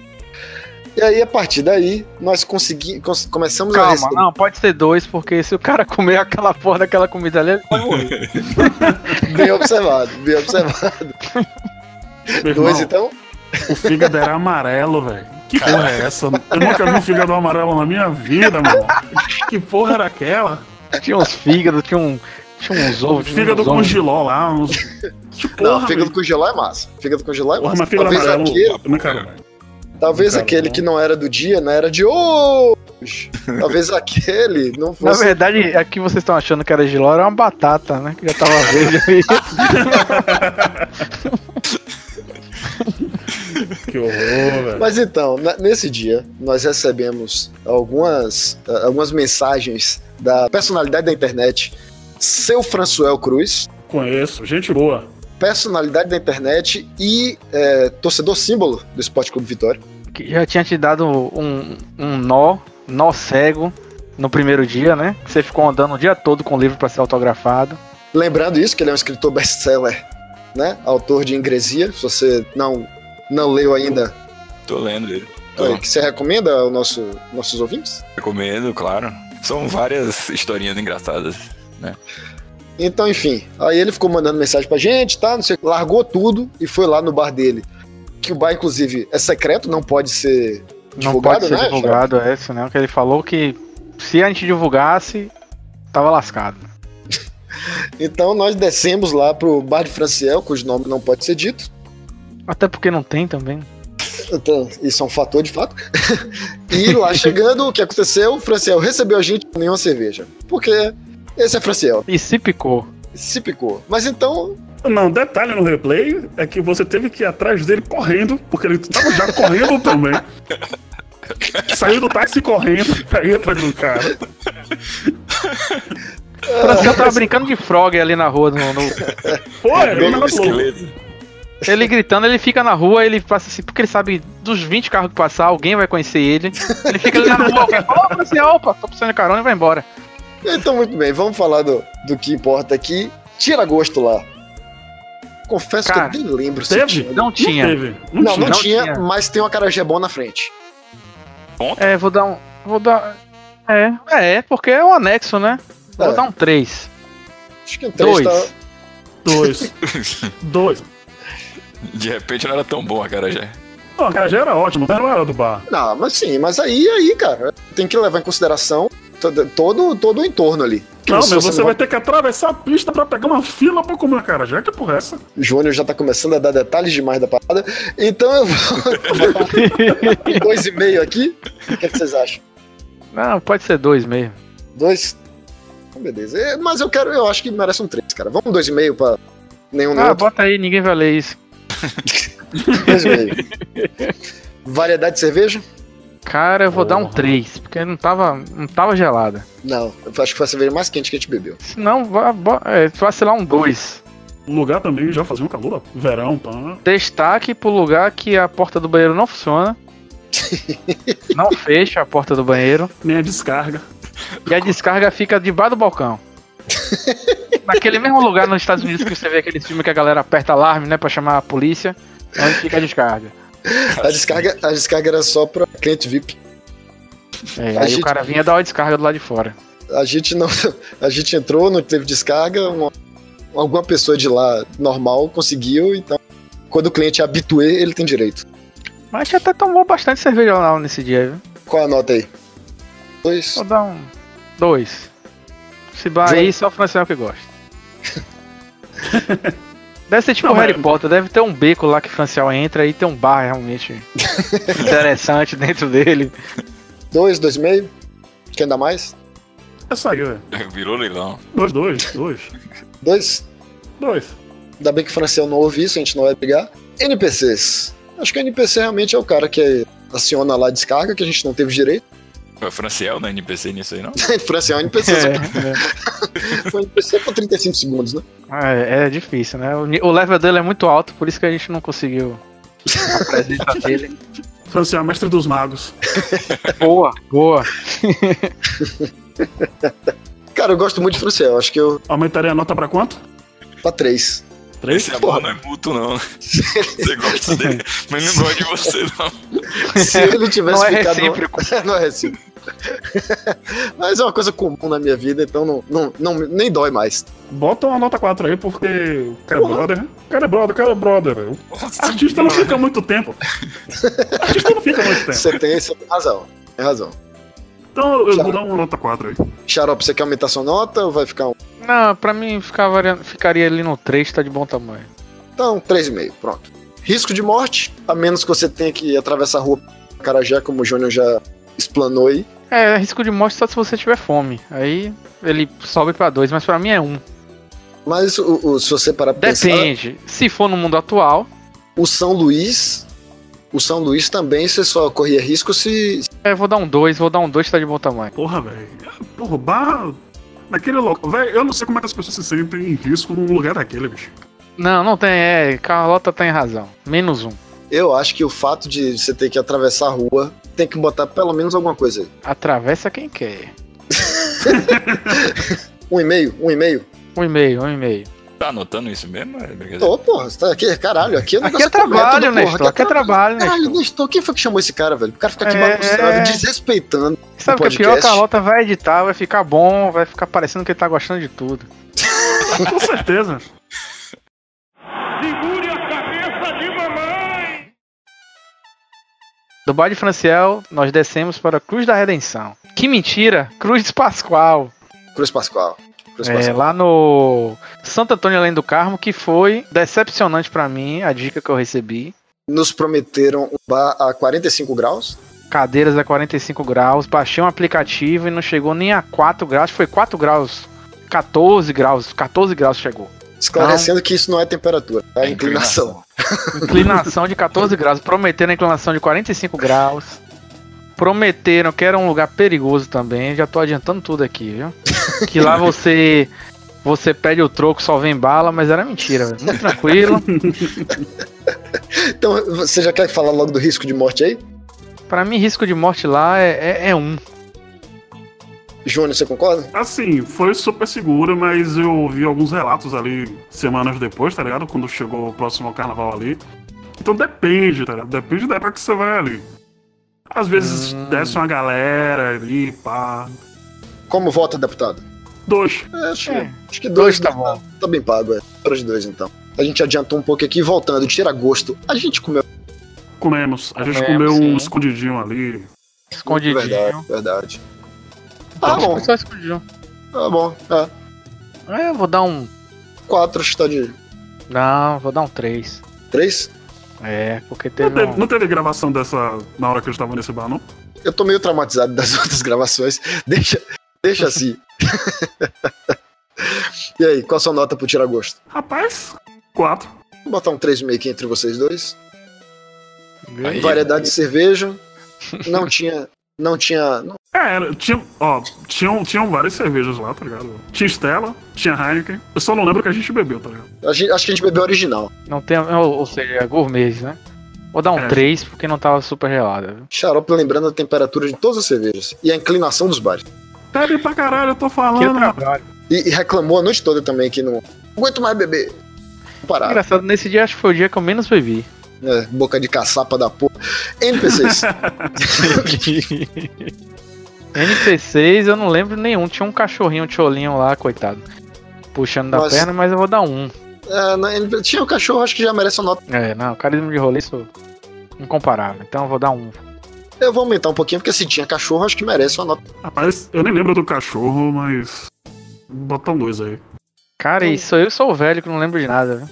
E aí, a partir daí, nós conseguimos. Começamos a Calma, receber. não, pode ser dois, porque se o cara comer aquela porra daquela comida ali, ele vai morrer. Bem observado, bem observado. Meu Dois, irmão, então? O fígado era amarelo, velho. Que porra é essa? Eu nunca vi um fígado amarelo na minha vida, mano. Que porra era aquela? Tinha uns fígados, tinha, um, tinha uns ovos. Fígado com giló lá, uns. Que porra, Não, fígado com geló é massa. Fígado com geló é Porra, massa. mas fígado Talvez amarelo. aquele, Não quero, velho. Talvez aquele que não era do dia, não era de hoje. Talvez aquele não Na fosse. verdade, aqui vocês estão achando que era giló, era uma batata, né? Que já tava verde ali. Que horror, velho. Mas então, na- nesse dia, nós recebemos algumas, ah, algumas mensagens da personalidade da internet, seu Françoel Cruz, Conheço, gente boa. personalidade da internet e é, torcedor símbolo do Esporte Clube Vitória. Que já tinha te dado um, um nó, nó cego, no primeiro dia, né? Você ficou andando o dia todo com o livro pra ser autografado. Lembrando isso, que ele é um escritor best-seller, né? Autor de Ingresia. Se você não, não leu ainda, Tô lendo ele. Tô. oi, que você recomenda aos nosso, nossos ouvintes? Recomendo, claro. São várias historinhas engraçadas. Então, enfim, aí ele ficou mandando mensagem pra gente, tá? Não sei, largou tudo e foi lá no bar dele. Que o bar, inclusive, é secreto, não pode ser Não divulgado, pode ser né? divulgado, é esse, né? Que ele falou que se a gente divulgasse, tava lascado. Então nós descemos lá pro bar de Franciel, cujo nome não pode ser dito. Até porque não tem também. Então, isso é um fator de fato. e lá chegando, o que aconteceu? O Franciel recebeu a gente com nenhuma cerveja. Porque esse é Franciel. E se picou. Se picou. Mas então, Não, detalhe no replay é que você teve que ir atrás dele correndo, porque ele tava já correndo também. Saiu do táxi correndo pra ir atrás do cara. O Franciel tava brincando de frog ali na rua. No, no- Foi, É, ele não Esqueleto. Ele gritando, ele fica na rua, ele passa assim, porque ele sabe dos 20 carros que passar, alguém vai conhecer ele. Ele fica ali na rua, alguém fala, ô, Franciel, opa, tô precisando de carona e vai embora. então muito bem, vamos falar do, do que importa aqui. Tira gosto lá. Confesso Cara, que eu nem lembro se Teve? tinha. Não tinha. teve. Não, não, não tinha, tinha. mas tem uma carajé bom na frente. É, vou dar um. Vou dar. É, é, porque é um anexo, né? Vou É. dar um 3. Acho que o três Dois. tá. Dois. Dois. De repente não era tão bom a cara já. Não, cara, já era ótimo, não era do bar. Não, mas sim, mas aí, aí, cara, tem que levar em consideração todo, todo, todo o entorno ali. Que Não, mas você vai ter que atravessar a pista pra pegar uma fila pra comer cara. Já que porra é essa? Júnior já tá começando a dar detalhes demais da parada. Então eu vou dois e meio aqui. O que, é que vocês acham? Não, pode ser dois mesmo. Dois? Então, beleza. É, Mas eu quero, eu acho que merece um três, cara. Vamos dois e meio pra nenhum Ah, outro. bota aí, ninguém vai ler isso. Dois e meio. Variedade de cerveja? Cara, eu vou dar um 3, porque não tava, não tava gelada. Não, eu acho que foi a cerveja mais quente que a gente bebeu. Se não, vai, é, vacilar um 2. O lugar também já fazia um calor, verão, tá? Destaque pro lugar que a porta do banheiro não funciona. não fecha a porta do banheiro. Nem a descarga. E a descarga fica debaixo do balcão. naquele mesmo lugar nos Estados Unidos que você vê aquele filme que a galera aperta alarme, né, pra chamar a polícia, é onde fica a descarga. A descarga, a descarga era só pra cliente VIP. É, A aí gente- o cara vinha dar uma descarga do lado de fora. A gente não. A gente entrou, não teve descarga. uma- alguma pessoa de lá normal conseguiu, então. Quando o cliente é habituê, ele tem direito. Mas a gente até tomou bastante cerveja lá nesse dia, viu? Qual a nota aí? Dois. Vou dar um. Dois. Se vai aí, só o Franciel que gosta. Deve ser tipo Não, o Harry mas- Potter, deve ter um beco lá que o Franciel entra e tem um bar realmente interessante dentro dele. Dois, dois e meio? Quer dar mais? Essa aí, velho. Virou leilão. Dois, dois, dois. Dois? Dois. Ainda bem que o Franciel não ouve isso, a gente não vai brigar. NPCs. Acho que o NPC realmente é o cara que aciona lá a descarga, que a gente não teve direito. Foi o Franciel no NPC nisso aí, não? Franciel é um NPC. só É, que Foi um NPC por 35 segundos, né? é, é difícil, né? O, o level dele é muito alto, por isso que a gente não conseguiu a presença dele. Franciel, mestre dos magos. Boa, boa. Cara, eu gosto muito de Franciel. Acho que eu. Aumentaria a nota pra quanto? Pra três. Três? Esse amor não é mútuo, não. Você gosta dele, mas não gosta de você, não. Se ele tivesse Não é ficado. recíproco. não é recíproco. Mas é uma coisa comum na minha vida, então não, não, não, nem dói mais. Bota uma nota 4 aí, porque o cara é brother. né? O cara é brother, o cara é brother. Artista não fica muito tempo. Artista não fica muito tempo. Você tem, você tem razão. Tem razão. Então eu vou dar uma nota 4 aí. Xarope, você quer aumentar sua nota ou vai ficar um. Não, pra mim ficar variando- ficaria ali no 3, tá de bom tamanho. Então, 3,5, pronto. Risco de morte, a menos que você tenha que atravessar a rua Carajé, como o Júnior já explanou aí. É, risco de morte só se você tiver fome. Aí ele sobe pra 2, mas pra mim é 1. Um. Mas o, o- se você parar pra pensar, Depende. Se for no mundo atual, o São Luís. O São Luís também você só corria risco se. é, vou dar um 2, vou dar um 2 tá de bom tamanho. Porra, velho. Porra, barra. Naquele local. Velho, eu não sei como é que as pessoas se sentem em risco num lugar daquele, bicho. Não, não tem, é, Carlota tem razão. Menos um. Eu acho que o fato de você ter que atravessar a rua tem que botar pelo menos alguma coisa aí. Atravessa quem quer. Um e meio, um e meio. Um e meio, um e meio. Tá anotando isso mesmo? É. Tô, porra, tá aqui, caralho, aqui é um Aqui é trabalho, porra, Nestor. Aqui é trabalho, Caralho, Nestor. Nestor, quem foi que chamou esse cara, velho? O cara fica aqui É, bagunçado, é. desrespeitando. Sabe o que é pior? A Carlota vai editar, vai ficar bom, vai ficar parecendo que ele tá gostando de tudo. Com certeza. Do bar de Franciel, nós descemos para a Cruz da Redenção. Que mentira! Cruz de Pascoal. Cruz Pascoal. Cruz É, Pascoal. lá no Santo Antônio Além do Carmo, que foi decepcionante pra mim, a dica que eu recebi. Nos prometeram um bar a 45 graus. Cadeiras a 45 graus, baixei um aplicativo e não chegou nem a 4 graus, foi 4 graus, 14 graus, 14 graus chegou. Esclarecendo que isso não é temperatura, é inclinação. Inclinação de 14 graus, prometeram a inclinação de 45 graus. Prometeram que era um lugar perigoso também, já tô adiantando tudo aqui, viu? Que lá você você pede o troco, só vem bala, mas era mentira, velho. Muito tranquilo. Então, você já quer falar logo do risco de morte aí? Pra mim, risco de morte lá é, é, é um. Júnior, você concorda? Assim, foi super seguro, mas eu ouvi alguns relatos ali semanas depois, tá ligado? Quando chegou o próximo carnaval ali. Então depende, tá ligado? Depende da época que você vai ali. Às vezes desce uma galera ali, pá. Como vota, deputado? Dois. É, acho, É. acho que dois, Dois tá bom. Tá bem pago, é. Hora de dois, então. A gente adiantou um pouco aqui, voltando, tira gosto. A gente comeu. Comemos. A gente Comemos, comeu sim. um escondidinho ali. Escondidinho. Verdade, verdade. Tá bom, Foi só escondidinho. tá bom. É. É, eu vou dar um. Quatro, acho que tá de Não, vou dar um 3. três. É, porque Não teve. teve, Um... não teve gravação dessa na hora que eu estava nesse bar, não? Eu tô meio traumatizado das outras gravações. Deixa, deixa assim. e aí, qual a sua nota pro tirar gosto? Rapaz, quatro. Vou botar um 3,5 aqui entre vocês dois. Aí, Variedade de cerveja. Não tinha. Não tinha. não- É, era- tinha, ó, tinham, tinham várias cervejas lá, tá ligado? Tinha Stella, tinha Heineken. Eu só não lembro o que a gente bebeu, tá ligado? a gente- acho que a gente bebeu original. Não tem. Ou, ou seja, gourmet, né? Vou dar um É. 3 porque não tava super gelada, viu? Xarope lembrando a temperatura de todas as cervejas. E a inclinação dos bares. Bebe pra caralho, eu tô falando. E, e reclamou a noite toda também que não, não aguento mais beber. Parar. Engraçado, nesse dia acho que foi o dia que eu menos bebi. É, boca de caçapa da porra. NPCs. NPCs eu não lembro nenhum. Tinha um cachorrinho, um tcholinho lá, coitado. Puxando da Nossa. perna, mas eu vou dar um. É, na tinha um cachorro, acho que já merece uma nota. É, não, carisma de rolê isso incomparável. Então eu vou dar um. Eu vou aumentar um pouquinho, porque se tinha cachorro, acho que merece uma nota. Rapaz, eu nem lembro do cachorro, mas. Bota um dois aí. Cara, isso eu sou o velho que não lembro de nada, viu?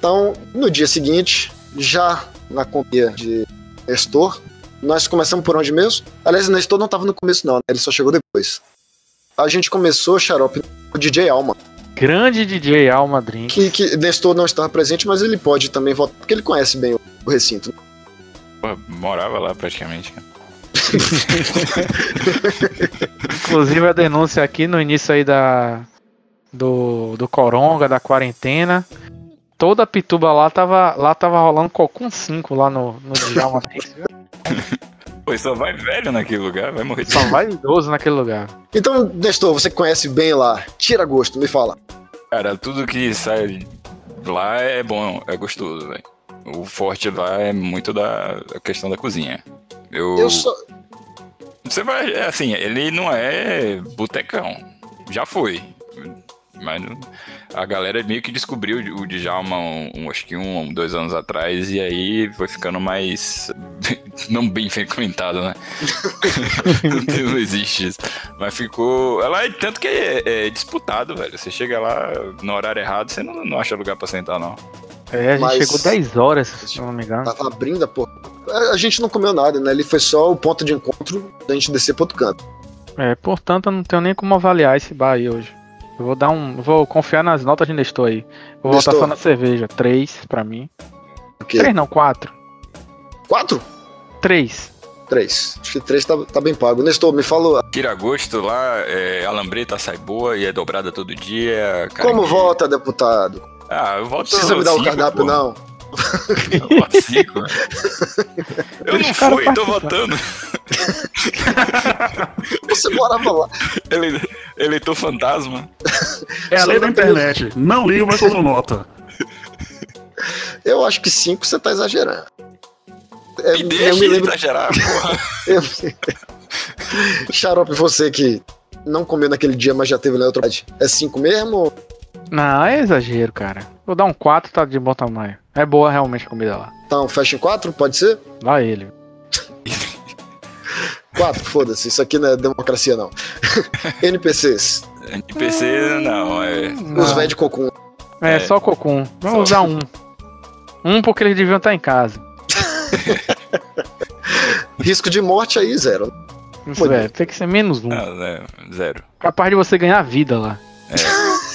Então, no dia seguinte, já na companhia de Nestor, nós começamos por onde mesmo? Aliás, o Nestor não tava no começo, não, né? ele só chegou depois. A gente começou, Xarope, com o DJ Alma. Grande DJ Alma Drink. Que, que Nestor não estava presente, mas ele pode também votar, porque ele conhece bem o, o recinto. Pô, morava lá praticamente. Inclusive a denúncia aqui no início aí da do, do Coronga, da quarentena. Toda a pituba lá tava, lá tava rolando Cocum 5 lá no, no Djalma. Pô, só vai velho naquele lugar, vai morrer de Só vai idoso naquele lugar. Então, Nestor, você que conhece bem lá, tira gosto, me fala. Cara, tudo que sai lá é bom, é gostoso, velho. O forte lá é muito da questão da cozinha. Eu, Eu só. Você vai, é assim, ele não é botecão. Já foi. Mas a galera meio que descobriu o Djalma, um, um, acho que um, dois anos atrás, e aí foi ficando mais. não bem frequentado, né? não existe isso. Mas ficou. Ela é tanto que é, é disputado, velho. Você chega lá no horário errado, você não, não acha lugar pra sentar, não. É, a gente Mas- chegou 10 horas, se eu não me engano. Tava abrindo a porra. A a gente não comeu nada, né? Ele foi só o ponto de encontro da gente descer pro outro canto. É, portanto, eu não tenho nem como avaliar esse bar aí hoje. Eu vou dar um. Vou confiar nas notas de Nestor aí. Vou voltar Nestor. só na cerveja. 3 pra mim. O quê? 3 não, 4. Quatro? 3. Três. Acho que três tá, tá bem pago. Nestor, me falou. Tira gosto lá, é, a lambreta sai boa e é dobrada todo dia. Como caranguejo. vota, deputado? Ah, eu Não voto precisa me dar o cinco, cardápio, pô. não. Eu né? Eu não fui, tô votando. Você morava lá. Ele, eleitor fantasma. É a lei da internet. Não ligo, mas eu nota. Eu acho que cinco você tá exagerando. É, Me eu deixa me lembro. exagerar, porra. Eu... Xarope, você que não comeu naquele dia, mas já teve na outra. É cinco mesmo? Não, é exagero, cara. Vou dar um 4, tá de bom tamanho. É boa realmente a comida lá. Então, fecha em quatro? Pode ser? Vai ele. Quatro, foda-se. Isso aqui não é democracia, não. NPCs. NPC, não, é. Os velhos de cocum. É, É. só cocum. Vamos Só. usar um. Um porque eles deviam estar em casa. Risco de morte aí, zero. Isso, é, tem que ser menos um. Não, né, zero. Capaz de você ganhar vida lá.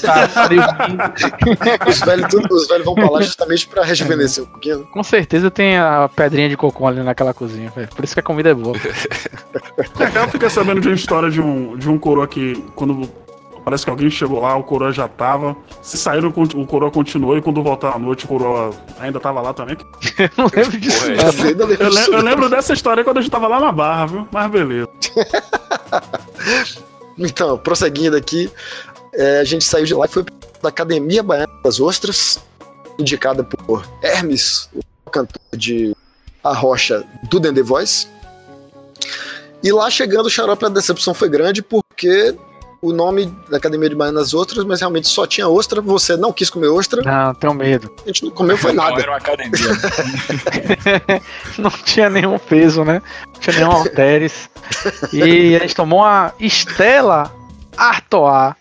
Tá. Os velhos, tudo- os velhos vão pra lá justamente pra rejuvenescer um pouquinho. Com certeza tem a pedrinha de cocum ali naquela cozinha, velho. Por isso que a comida é boa. É, eu fiquei sabendo de uma história de um, de um coroa que, quando parece que alguém chegou lá, o coroa já tava. Se saíram, o coroa continuou e quando voltar à noite, o coroa ainda tava lá também. Eu não lembro disso. É. Eu lembro Eu, le- disso. eu lembro dessa história quando a gente tava lá na barra, viu? Mas beleza. Então, prosseguindo aqui, é, a gente saiu de lá e foi da Academia Baiana das Ostras, indicada por Hermes, o cantor de A Rocha do The Voice. E lá chegando, o xarope, a decepção foi grande porque o nome da Academia de Baiana das Ostras, mas realmente só tinha ostra, você não quis comer ostra, Não, tenho medo. a gente não comeu foi Não, nada. era uma academia. Não tinha nenhum peso, né? Não tinha nenhum halteres. E a gente tomou uma Estela Artois.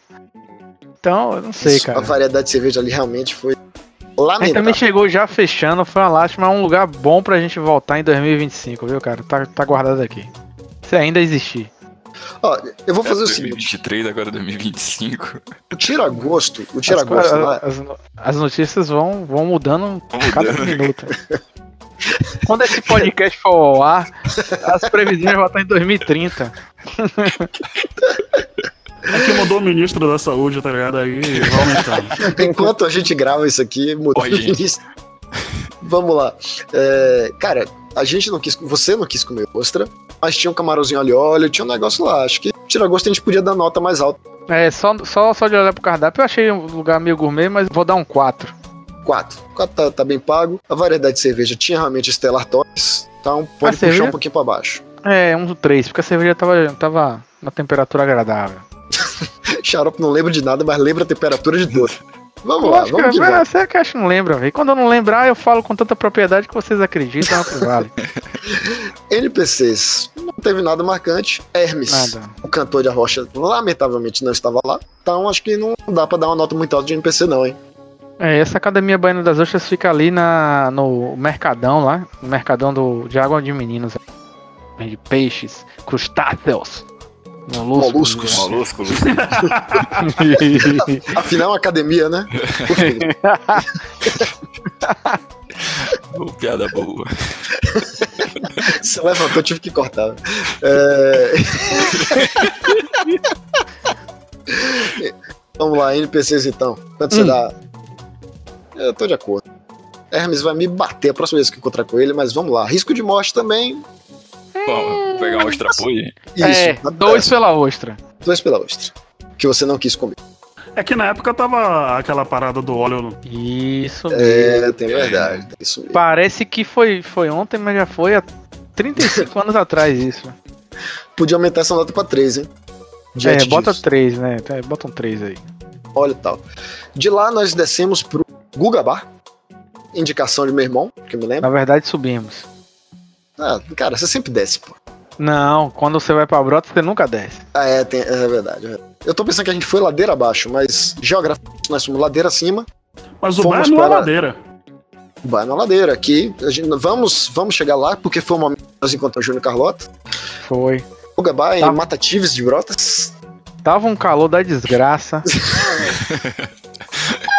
Então, eu não sei, Isso, cara. A variedade de cerveja ali realmente foi A gente também lamentável. chegou já fechando, foi uma lástima, é um lugar bom pra gente voltar em 2025, viu, cara? Tá, tá guardado aqui. Se ainda existir. Ó, eu vou É fazer o seguinte, 2023, agora 2025. o tira-gosto, o As, tira-gosto lá, as, as notícias vão, vão mudando Vamos cada minuto. Quando esse podcast for ao ar, as previsões vão estar em 2030. É que mudou o ministro da saúde, tá ligado? Aí vai aumentando. Enquanto a gente grava isso aqui, mudou Oi, o gente. ministro. Vamos lá. É, cara, a gente não quis. Você não quis comer ostra, mas tinha um camarãozinho ali, olha, tinha um negócio lá. Acho que tira-gosto a gente podia dar nota mais alta. É, só, só, só de olhar pro cardápio eu achei um lugar meio gourmet, mas vou dar um 4. 4. 4 tá, tá bem pago. A variedade de cerveja tinha realmente Stellar Toys, então pode A puxar cerveja? um pouquinho pra baixo. É, um 3, porque a cerveja tava, tava na temperatura agradável. Xarope não lembra de nada, mas lembra a temperatura de tudo. Vamos lá, vamos que, que é. Você que acha que não lembra, velho. Quando eu não lembrar, eu falo com tanta propriedade que vocês acreditam, não que vale. NPCs. Não teve nada marcante. Hermes, Nada. o cantor de Arrocha, lamentavelmente não estava lá. Então acho que não dá pra dar uma nota muito alta de NPC, não, hein? É, essa academia Baiana das Ostras fica ali na, no Mercadão lá, no Mercadão do, de Água de Meninos. Vende peixes, crustáceos, moluscos. Moluscos. Afinal, é uma academia, né? Ô, piada boa. Você levantou, eu tive que cortar. É... Vamos lá, NPCs então. Quanto você Hum. dá? Eu tô de acordo. Hermes vai me bater a próxima vez que eu encontrar com ele, mas vamos lá. Risco de morte também. Bom, vou pegar um extra pui. Isso, é, dois pela ostra. dois pela ostra. Que você não quis comer. É que na época tava aquela parada do óleo. no- Isso É, tem verdade. Tem isso mesmo. Parece que foi, foi ontem, mas já foi há 35 anos atrás isso. Podia aumentar essa nota pra 3, hein? É, Diante bota disso. 3, né? É, Bota um 3 aí. Olha e tal. De lá nós descemos pro Guga Bar. Indicação de meu irmão, que eu me lembro. Na verdade, subimos. Ah, cara, você sempre desce, pô. Não, quando você vai pra Brota, você nunca desce. Ah, é, tem- é verdade. é verdade. Eu tô pensando que a gente foi ladeira abaixo, mas geograficamente nós fomos ladeira acima, Mas o bar não é ladeira. vai na ladeira. Aqui, a gente, vamos, vamos chegar lá, porque foi o momento que nós encontramos Júnior e Carlota. Foi. Guga Bar Tá. em Mata Tives de Brotas. Tava um calor da desgraça.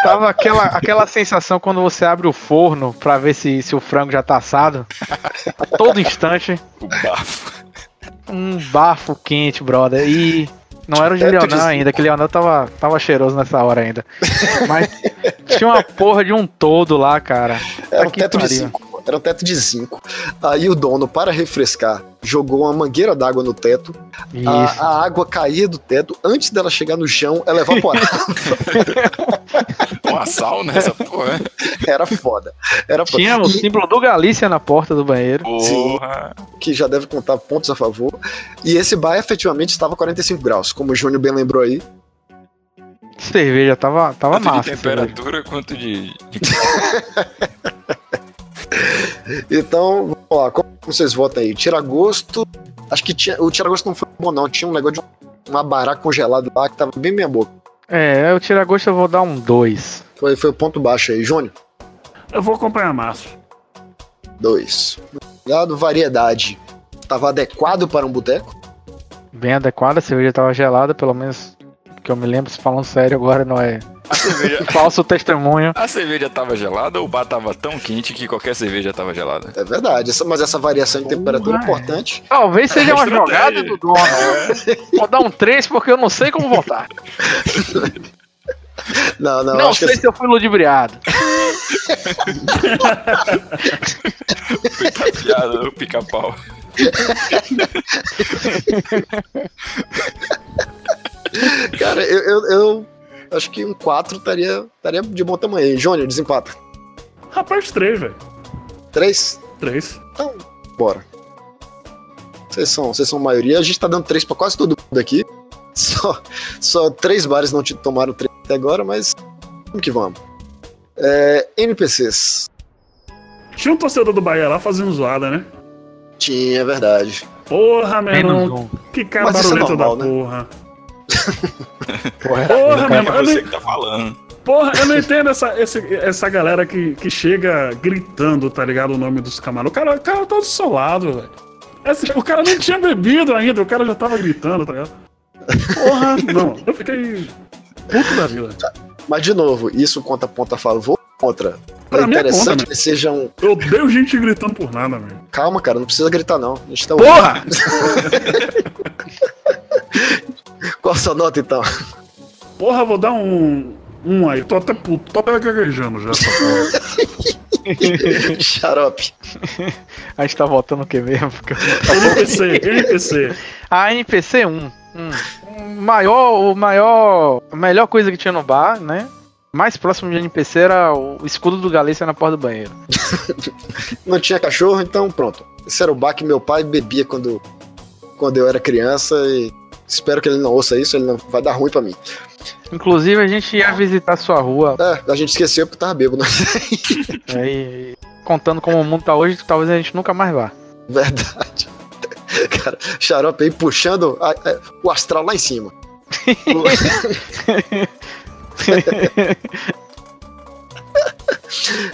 Tava aquela, aquela sensação quando você abre o forno pra ver se, se o frango já tá assado. A todo instante. O bafo. Um bafo quente, brother. E não era o de Teto de Leonel ainda, que Leonel tava, tava cheiroso nessa hora ainda. Mas tinha uma porra de um todo lá, cara. Era um Aqui teto de pariu. Era um teto de zinco. Aí o dono, para refrescar, jogou uma mangueira d'água no teto. Isso. A, a água caía do teto. Antes dela chegar no chão, ela evaporava. Uma sauna essa porra. Era foda. Era foda. Tinha o E- símbolo do Galícia na porta do banheiro. Porra. que já deve contar pontos a favor. E esse bar efetivamente estava a 45 graus, como o Júnior bem lembrou aí. Cerveja, tava, tava Tanto de massa. cerveja. temperatura quanto de. de- Então, vamos lá, como vocês votam aí? Tiragosto. Acho que tinha, o tiragosto não foi bom, não. Tinha um negócio de uma bará congelado lá que tava bem minha boca. É, eu tiragosto eu vou dar um 2. Foi, foi o ponto baixo aí. Júnior, Eu vou acompanhar Márcio. dois. Obrigado, variedade. Tava adequado para um boteco. Bem adequada, a cerveja tava gelada, pelo menos que eu me lembro, se falando sério agora, não é A cerveja. falso testemunho. A cerveja tava gelada ou o bar tava tão quente que qualquer cerveja tava gelada? É verdade, essa- mas essa variação de temperatura é é. importante. Talvez seja uma Estratégia. jogada do dono. Vou dar um 3 porque eu não sei como votar. Não, não, Não acho que sei se eu fui ludibriado. Puta piada do pica-pau. Cara, eu, eu, eu acho que um 4 estaria, estaria de bom tamanho. aí. Júnior, desempata. Rapaz, três, velho. 3? Três. Bora. Vocês são, vocês são maioria. A gente tá dando 3 pra quase todo mundo aqui. Só, só três bares não te tomaram 3 até agora, mas vamos que vamos. É, NPCs. Tinha um torcedor do Bahia lá fazendo zoada, né? Tinha, é verdade. Porra, meu irmão. Que cara isso é barulhento normal, da né? porra. Porra, Porra, meu É irmão. Você que tá falando. porra, eu não entendo essa, esse- essa galera que, que chega gritando, tá ligado? O nome dos camarões. O cara, o cara tá do seu lado, velho. Esse- O cara nem tinha bebido ainda, o cara já tava gritando, tá ligado? Porra, não. Eu fiquei puto da vida. Mas, de novo, isso conta ponto a favor contra? Pra é é interessante contra, que sejam. Eu odeio gente gritando por nada, velho. Calma, cara, não precisa gritar, não. A gente tá Porra! Qual a sua nota, então? Porra, vou dar um. Um aí. Tô até puto, tô até gaguejando já. Xarope. A gente tá voltando o que mesmo? NPC, NPC. A NPC 1. Hum. O maior, o maior. A melhor coisa que tinha no bar, né? Mais próximo de NPC era o escudo do Galícia na porta do banheiro. Não tinha cachorro, então pronto. Esse era o bar que meu pai bebia quando, quando eu era criança e espero que ele não ouça isso, ele não vai dar ruim pra mim. Inclusive, a gente ia visitar sua rua. É, a gente esqueceu porque tava bêbado. né? Aí, contando como o mundo tá hoje, talvez a gente nunca mais vá. Verdade. Cara, xarope aí puxando a- a- o astral lá em cima.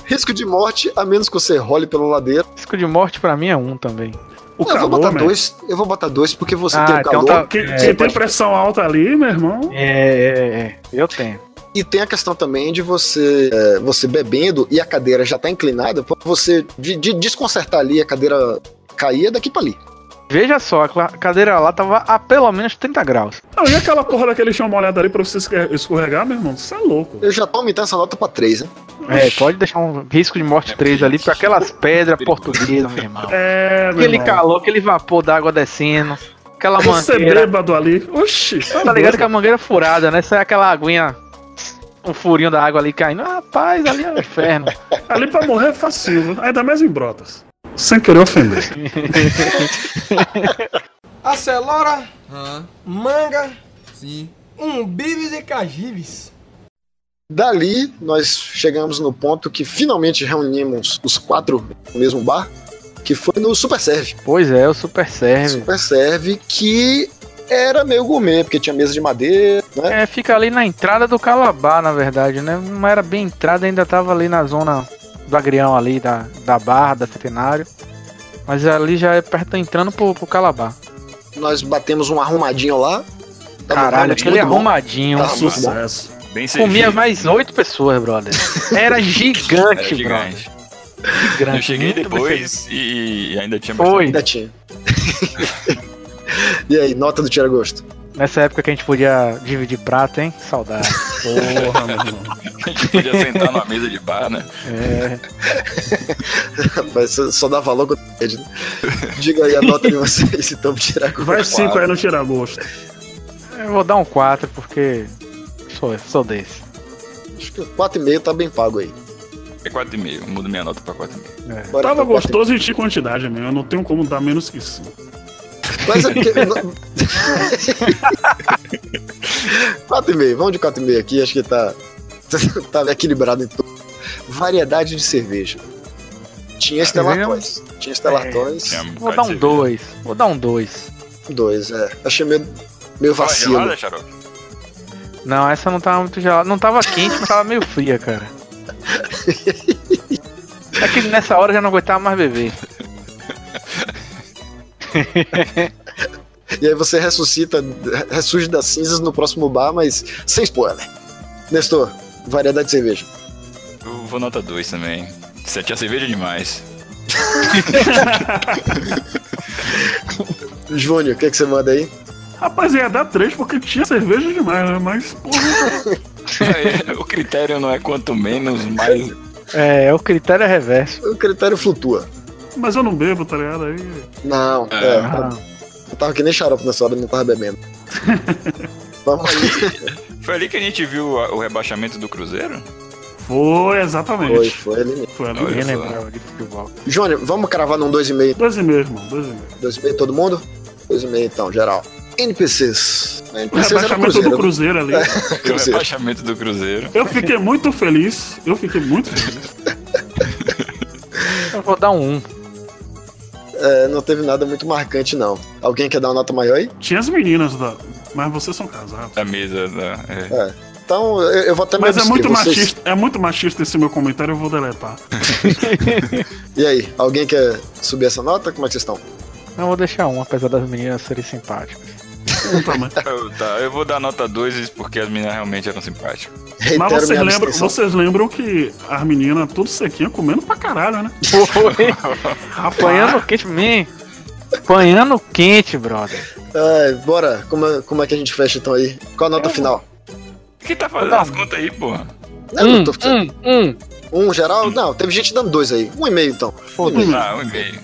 Risco de morte, a menos que você role pela ladeira. Risco de morte pra mim é um também. O eu vou calor, botar man. dois. Eu vou botar dois porque você Ah, tem o então calor. tá- Quem, É, quem tem pressão alta ali, meu irmão. É, é, é. Eu tenho. E tem a questão também de você é, você bebendo e a cadeira já tá inclinada, pra você de, de desconcertar ali a cadeira cair daqui pra ali. Veja só, a cadeira lá tava a pelo menos 30 graus. Não, e aquela porra daquele chão molhado ali pra você escorregar, meu irmão? Você é louco. Eu já tô aumentando essa nota pra três, né? É, pode deixar um risco de morte 3 ali, porque aquelas pedras portuguesas, meu irmão. É, meu Aquele irmão. calor, aquele vapor d'água descendo. Aquela Você mangueira. bêbado ali. Oxi. Tá ligado que a mangueira é furada, né? Sai aquela aguinha. Um furinho da água ali caindo. Rapaz, ali é o inferno. Ali pra morrer é fácil, ainda mais em brotas. Sem querer ofender. Acelora, manga, um bibis e cajibes. Dali, nós chegamos no ponto que finalmente reunimos os quatro no mesmo bar, que foi no Super Serve. Pois é, o Super Serve. Super Serve, que era meio gourmet, porque tinha mesa de madeira, né? É, fica ali na entrada do Calabar, na verdade, né? Não era bem entrada, ainda tava ali na zona do agrião ali, da, da barra, da centenário. Mas ali já é perto, entrando pro, pro Calabar. Nós batemos um arrumadinho lá. Tava Caralho, realmente aquele arrumadinho. Bom. Sucesso. Bem Comia servido. mais oito pessoas, brother. Era gigante, Era brother. gigante. Grande, Eu cheguei depois e ainda tinha Foi. Ainda tinha. e aí, nota do Tira Gosto? Nessa época que a gente podia dividir prato, hein? Saudade. Porra, meu irmão. A gente podia sentar numa mesa de bar, né? É. Rapaz, só- dá valor quando pede, né? Diga aí a nota de vocês, então, pro Tira Gosto. Vai cinco aí no tirar gosto. Eu vou dar um 4 porque sou, sou desse. Acho que 4,5 tá bem pago aí. É 4,5. Mudo minha nota pra 4,5. É. Bora Tava gostoso e tinha quantidade, meu. Eu não tenho como dar menos que isso. Mas é porque. 4,5, vamos de 4,5 aqui, acho que tá, tá equilibrado em tudo. Variedade de cerveja. Tinha estelatões. Tinha estelatões. Um Vou dar um cerveja. 2. Vou dar um 2. Dois, é. Achei meio, meio vacilo. gelada? Não, essa não tava muito gelada. Não tava quente, mas tava meio fria, cara. É que nessa hora eu já não aguentava mais beber. E aí você ressuscita, ressurge das cinzas no próximo bar, mas sem spoiler. Nestor, variedade de cerveja. Eu vou nota 2 também. Você tinha cerveja demais. Júnior, o que, que você manda aí? Rapaz, ia dar três porque tinha cerveja demais, né? Mas, porra. É, o critério não é quanto menos, mais. É, o critério é reverso. O critério flutua. Mas eu não bebo, tá ligado? Aí. Não, É. é. Ah, Eu tava que nem xarope nessa hora, não tava bebendo. Vamos aí. Foi ali que a gente viu a- o rebaixamento do Cruzeiro? Foi, exatamente. Foi, foi ali mesmo. Foi ali. Lembrava de futebol. Júnior, vamos cravar num 2,5. Dois e meio, irmão. Dois e meio. 2,5 todo mundo? 2,5 então, geral. NPCs. O NPCs era rebaixamento Cruzeiro. do Cruzeiro ali. O Cruzeiro. rebaixamento do Cruzeiro. Eu fiquei muito feliz. Eu fiquei muito feliz. Eu vou dar um 1. É, não teve nada muito marcante, não. Alguém quer dar uma nota maior aí? Tinha as meninas, da... mas vocês são casados. Da mesa da. é. É. Então, eu, eu vou até me Mas é muito vocês- machista, é muito machista esse meu comentário, eu vou deletar. E aí, alguém quer subir essa nota? Como é que vocês estão? Eu vou deixar um, apesar das meninas serem simpáticas. Um tá, eu vou dar nota 2 porque as meninas realmente eram simpáticas. Reitero Mas vocês lembram, abstenção. vocês lembram que as meninas tudo sequinha comendo pra caralho, né? Foi. Apanhando quente, man. Apanhando quente, brother. Ai, bora, como é, como é que a gente fecha então aí? Qual a nota final? Quem tá fazendo as contas aí, porra? Não, Um, eu tô... um, um. Um geral? Não, teve gente dando dois aí. Um e meio então. Um e meio. Ah, um e-mail.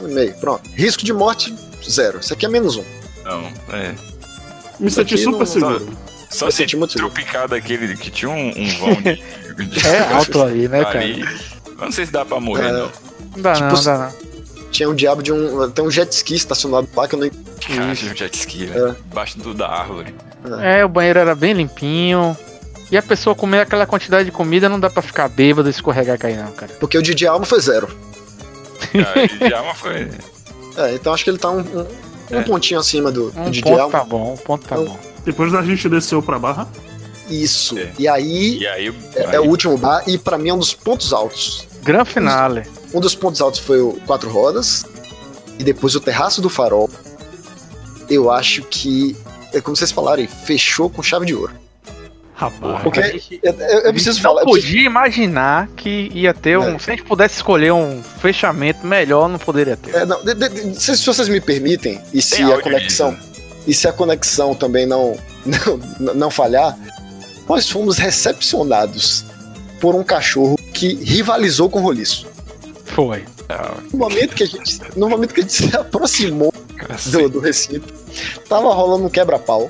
Um e meio, pronto. Risco de morte, zero. Isso aqui é menos um. Não, é. Me senti Aqui super não- seguro. Só Eu se senti muito seguro. tropicar daquele que tinha um, um vão de, de- É alto ali, né, cara? ali. Eu Não sei se dá pra morrer, É. não. Não dá Tipo, não, dá não. Tinha um diabo de um. Tem um jet ski estacionado lá que eu não. Tinha um jet ski, né? É. Embaixo do, da árvore. É, o banheiro era bem limpinho. E a pessoa comer aquela quantidade de comida não dá pra ficar bêbado, escorregar e cair não, cara. Porque o de de alma foi zero. Cara, e já uma foi. É, então acho que ele tá um, um, um É. pontinho acima do, Um do de ponto tá bom, um ponto tá Então, bom. Depois da gente desceu pra barra. Isso. É. E aí E aí, é, é o último bar, e pra mim é um dos pontos altos. Gran finale. Um dos pontos altos foi o Quatro Rodas, e depois o Terraço do Farol. Eu acho que, é como vocês falaram, aí, fechou com chave de ouro. Rapaz. Porque eu, gente- eu- eu preciso não falar. eu preciso- podia imaginar que ia ter um. É. Se a gente pudesse escolher um fechamento melhor, não poderia ter. É, não, de- de- de- se, se vocês me permitem, e se Tem a conexão. E se a conexão também não, não, não falhar, nós fomos recepcionados por um cachorro que rivalizou com o roliço. Foi. No momento que a gente, no momento que a gente se aproximou do, do recinto, tava rolando um quebra-pau.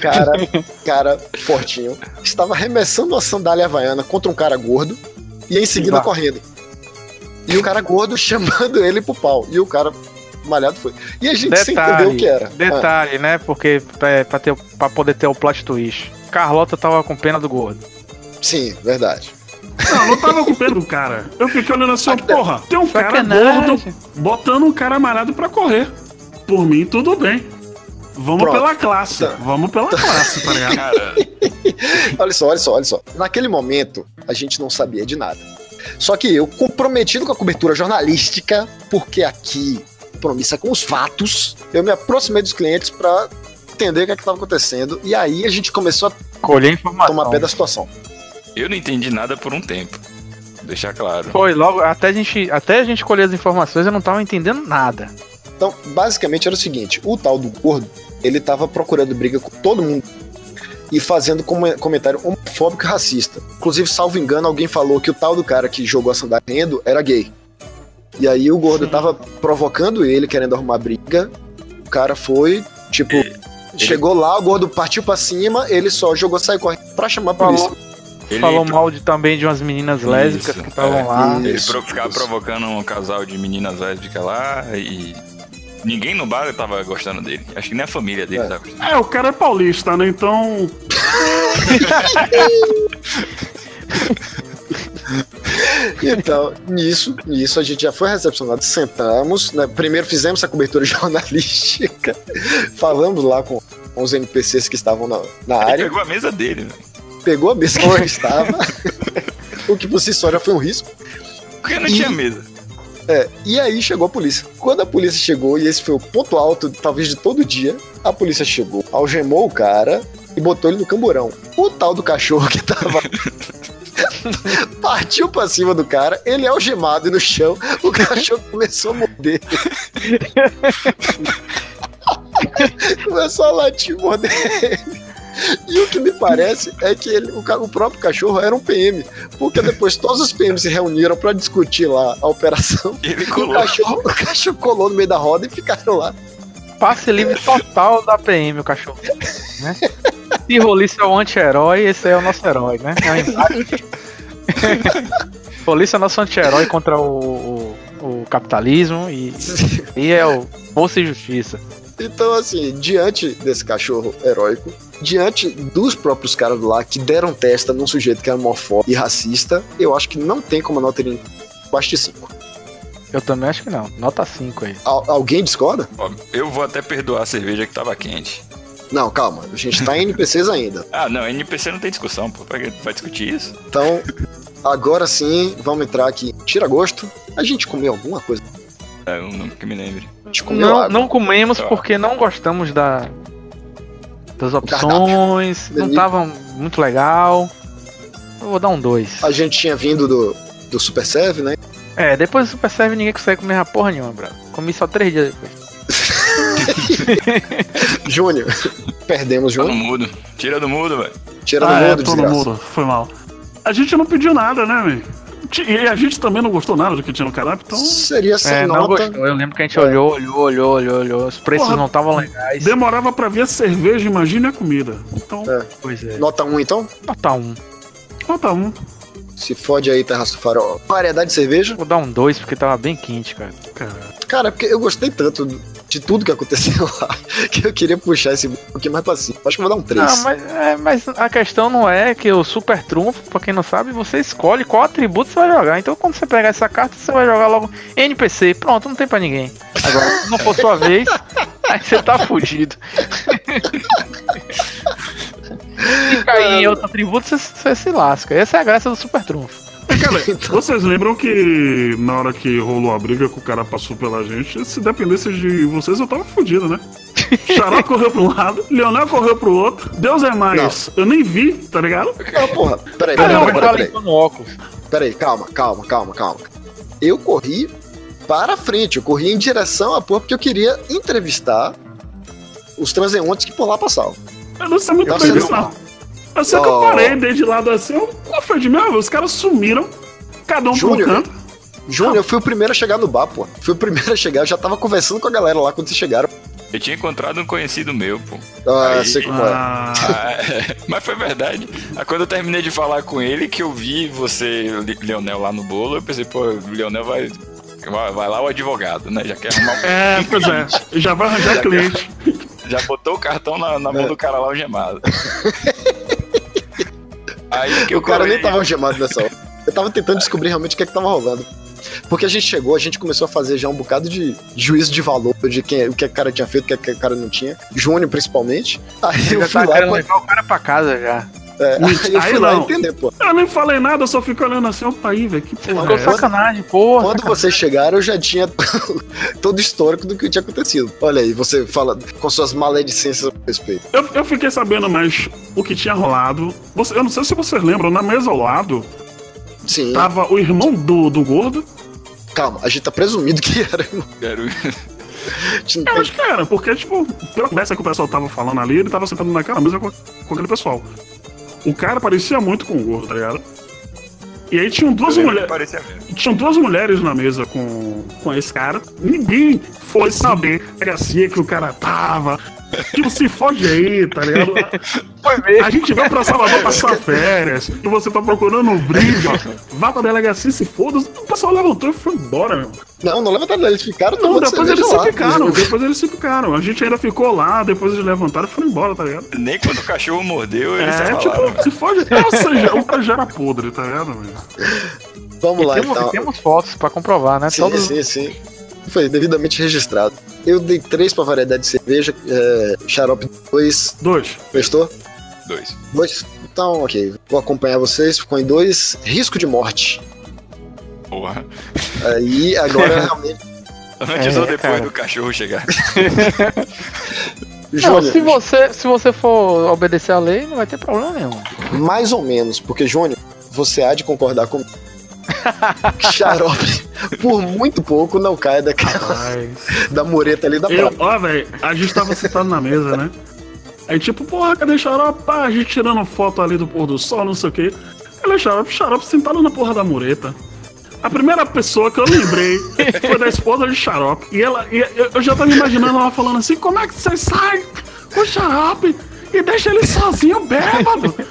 Cara, cara fortinho, estava arremessando uma sandália havaiana contra um cara gordo e em seguida correndo. E o cara gordo chamando ele pro pau. E o cara malhado foi. E a gente sem entender o que era. Ah, Detalhe, né? Porque é, pra, ter, pra poder ter o plot twist. Carlota tava com pena do gordo. sim, verdade. Não, não tava com pena do cara. Eu fiquei olhando assim, ó, porra, tem um cara gordo botando um cara malhado pra correr. Por mim, tudo bem. Vamos Pronto. pela classe. Vamos pela classe, tá ligado? Cara, Olha só, olha só, olha só. Naquele momento, a gente não sabia de nada. Só que eu, comprometido com a cobertura jornalística, porque aqui, compromisso é com os fatos, eu me aproximei dos clientes pra entender o que é estava acontecendo. E aí a gente começou a Colher informação. tomar pé da situação. eu não entendi nada por um tempo. Deixar claro. Foi, logo, até a gente, até a gente colher as informações, eu não tava entendendo nada. Então, basicamente era o seguinte: o tal do gordo, ele tava procurando briga com todo mundo e fazendo come- comentário homofóbico e racista. Inclusive, salvo engano, alguém falou que o tal do cara que jogou a sandália rendo era gay. E aí o gordo tava provocando ele, querendo arrumar briga. O cara foi, tipo, chegou lá, o gordo partiu pra cima, ele só jogou, saiu correndo pra chamar a polícia. Falou, Ele falou pro- mal de, também de umas meninas lésbicas Isso, que estavam é. lá. Ele Isso, ficava isso. provocando um casal de meninas lésbicas lá e. Ninguém no bar tava gostando dele. Acho que nem a família dele É. tava gostando. É, o cara é paulista, né? Então. Então, nisso, nisso a gente já foi recepcionado, sentamos, né? primeiro fizemos a cobertura jornalística, falamos lá com, com os NPCs que estavam na, na Ele área, pegou a mesa dele, né? pegou a mesa que ele estava, o que por si só já foi um risco. Porque não E- tinha mesa. É, e aí chegou a polícia. Quando a polícia chegou, e esse foi o ponto alto, talvez de todo dia, a polícia chegou, algemou o cara e botou ele no camburão. O tal do cachorro que tava. Partiu pra cima do cara, ele é algemado e no chão, o cachorro começou a morder. começou a latir, morder ele. E o que me parece é que ele, o, o próprio cachorro era um PM, porque depois todos os PMs se reuniram pra discutir lá a operação. Ele E o colou. cachorro, o cachorro colou no meio da roda e ficaram lá. Passe livre total da PM, o cachorro. Né? Se Roliça é o anti-herói, esse aí é o nosso herói, né? É um embate. Roliça é nosso anti-herói contra o, o, o capitalismo e, e é o Força e Justiça. Então, assim, diante desse cachorro heróico, diante dos próprios caras lá que deram testa num sujeito que era homofóbico e racista, eu acho que não tem como a nota ir abaixo de 5. Eu também acho que não. Nota 5 aí. Al- alguém discorda? Ó, Eu vou até perdoar a cerveja que tava quente. Não, calma, a gente tá em NPCs ainda. Ah, não, NPC não tem discussão, pô. Pra que vai discutir isso? Então, agora sim, vamos entrar aqui. Tira gosto. A gente comeu alguma coisa? É, Eu não que me lembre. A gente comeu Não, água. não comemos Tá. porque não gostamos da, das opções, não tava muito legal. Eu vou dar um 2. A gente tinha vindo do, do Super Serve, né? É, depois do Super Serve ninguém consegue comer a porra nenhuma, bro. Comi só 3 dias depois. Júnior. Perdemos Tá no Júnior. mudo. Tira do mudo, velho. Tira ah, do é, mundo, tô no desgraça. mudo. Foi mal. A gente não pediu nada, né, velho? E a gente também não gostou nada do que tinha no cardápio, então. Seria sem É, não nota. gostou. Eu lembro que a gente olhou, olhou, olhou, olhou, olhou. Os preços Porra, não estavam legais. Demorava pra ver a cerveja, imagina a comida. Então, É. Pois é. Nota 1 então? Nota 1. nota um. Se fode aí, Terraço do Farol. Variedade de cerveja? Vou dar um 2 porque tava bem quente, cara. Cara, Cara, é porque eu gostei tanto de tudo que aconteceu lá que eu queria puxar esse um pouquinho mais pra cima. Acho que vou dar um 3. Não, mas, é, mas a questão não é que o super trunfo, pra quem não sabe, você escolhe qual atributo você vai jogar. Então quando você pegar essa carta, você vai jogar logo NPC. Pronto, não tem pra ninguém. Agora, se não for sua vez, aí você tá fudido. Se cair em outro atributo, você, você se lasca. Essa é a graça do super trunfo. Cara, vocês lembram que na hora que rolou a briga que o cara passou pela gente, se dependesse de vocês, eu tava fudido, né? Xará correu pra um lado, Leonel correu pro outro, Deus é mais. Eu nem vi, tá ligado? Não, porra, peraí, Cara, peraí, peraí, peraí, limpando óculos. peraí, calma, calma, calma, calma. Eu corri para frente, eu corri em direção à porra porque eu queria entrevistar os transeuntes que por lá passavam. Eu não sei muito bem disso, não. Eu sei que eu parei dei de lado assim, eu, qual foi de meu? Os caras sumiram, cada um pro Júnior, canto. Júnior, eu fui o primeiro a chegar no bar, pô. Fui o primeiro a chegar, eu já tava conversando com a galera lá quando vocês chegaram. Eu tinha encontrado um conhecido meu, pô. Ah, Aí- sei como é. Ah, Ah, é. Mas foi verdade. Aí quando eu terminei de falar com ele, que eu vi você, Le- Leonel, lá no bolo, eu pensei, pô, o Leonel vai, vai, lá o advogado, né? Já quer arrumar um... é, pois é, já vai arranjar Já cliente. Já botou o cartão na, na mão do cara lá algemado. Aí que o eu cara nem tava algemado nessa hora. Eu tava tentando descobrir realmente o que é que tava rolando. Porque a gente chegou, a gente começou a fazer já um bocado de juízo de valor de quem, o que o cara tinha feito, o que, que o cara não tinha. Júnior, principalmente. Aí eu Já fui tá lá pra, levar o cara pra casa já. É, aí eu Aí fui lá não. entender, pô. Eu nem falei nada, eu só fico olhando assim, opa aí, velho, que porra Ficou é essa? sacanagem, porra. Quando vocês chegaram, eu já tinha todo o histórico do que tinha acontecido. Olha aí, você fala com suas maledicências a respeito. Eu, eu fiquei sabendo mais o que tinha rolado. Você- eu não sei se vocês lembram, na mesa ao lado Sim, tava o irmão do, do gordo. calma, a gente tá presumindo que era. Quero- A gente não Eu acho que era, porque, tipo, pela conversa que o pessoal tava falando ali, ele tava sentado naquela mesa com, com aquele pessoal. O cara parecia muito com o gordo, tá ligado? E aí tinham duas mulheres. Tinham duas mulheres na mesa com, com esse cara. Ninguém foi saber a gracia que o cara tava. Tipo, se foge aí, tá ligado? Foi mesmo. A gente veio pra Salvador passar férias e você tá procurando um briga. Vá pra delegacia, se foda. O pessoal levantou e foi embora, meu. Não, não leva nada, eles ficaram Não, depois eles se lá. ficaram. Depois eles se ficaram. A gente ainda ficou lá, depois eles levantaram e foram embora, tá ligado? Nem quando o cachorro mordeu, eles É, falaram. tipo, se foge. Nossa, já, o cara já era podre, tá ligado, velho? Vamos E lá, temos, então. temos fotos pra comprovar, né? Sim, Todos- sim, sim. Foi devidamente registrado. Eu dei três pra variedade de cerveja, é, xarope dois. Dois. Prestou? Dois. Dois? Então, ok. Vou acompanhar vocês. Ficou em dois. Risco de morte. Porra. Aí, agora realmente. Antes É, ou depois cara. do cachorro chegar. Não, Júnior, se você, se você for obedecer a lei, não vai ter problema nenhum. mais ou menos, porque, Júnior, você há de concordar comigo. Xarope, por muito pouco, não cai daquela da mureta ali da praia. ó, velho, a gente tava sentado na mesa, né? Aí, tipo, porra, cadê xarope? Pá, a gente tirando foto ali do pôr do sol, não sei o quê. Cadê xarope? Xarope sentado na porra da mureta. A primeira pessoa que eu lembrei foi da esposa de xarope. E ela, e eu- já tava imaginando ela falando assim: como é que você sai com o xarope e deixa ele sozinho bêbado?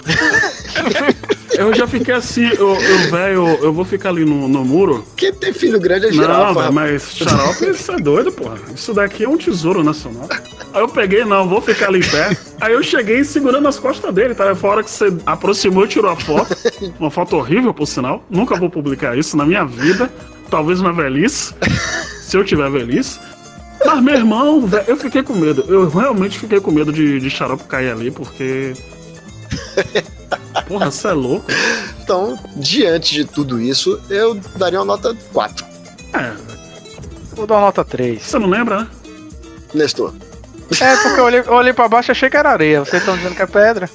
Eu já fiquei assim, eu, eu velho, eu vou ficar ali no, no muro. Quem tem filho grande é Não, girafa. velho, rapaz. mas xarope, isso é doido, porra. Isso daqui é um tesouro nacional. Aí eu peguei, não, vou ficar ali em pé. Aí eu cheguei segurando as costas dele, tá? Fora que você aproximou e tirou a foto. Uma foto horrível, por sinal. Nunca vou publicar isso na minha vida. Talvez na velhice. Se eu tiver velhice. Mas, meu irmão, velho, eu fiquei com medo. Eu realmente fiquei com medo de, de xarope cair ali, porque. Porra, você é louco. Então, diante de tudo isso, eu daria uma nota 4. É, Vou dar uma nota 3. você não lembra, né? Nestor. É, porque eu olhei, eu olhei pra baixo e achei que era areia. Vocês estão dizendo que é pedra.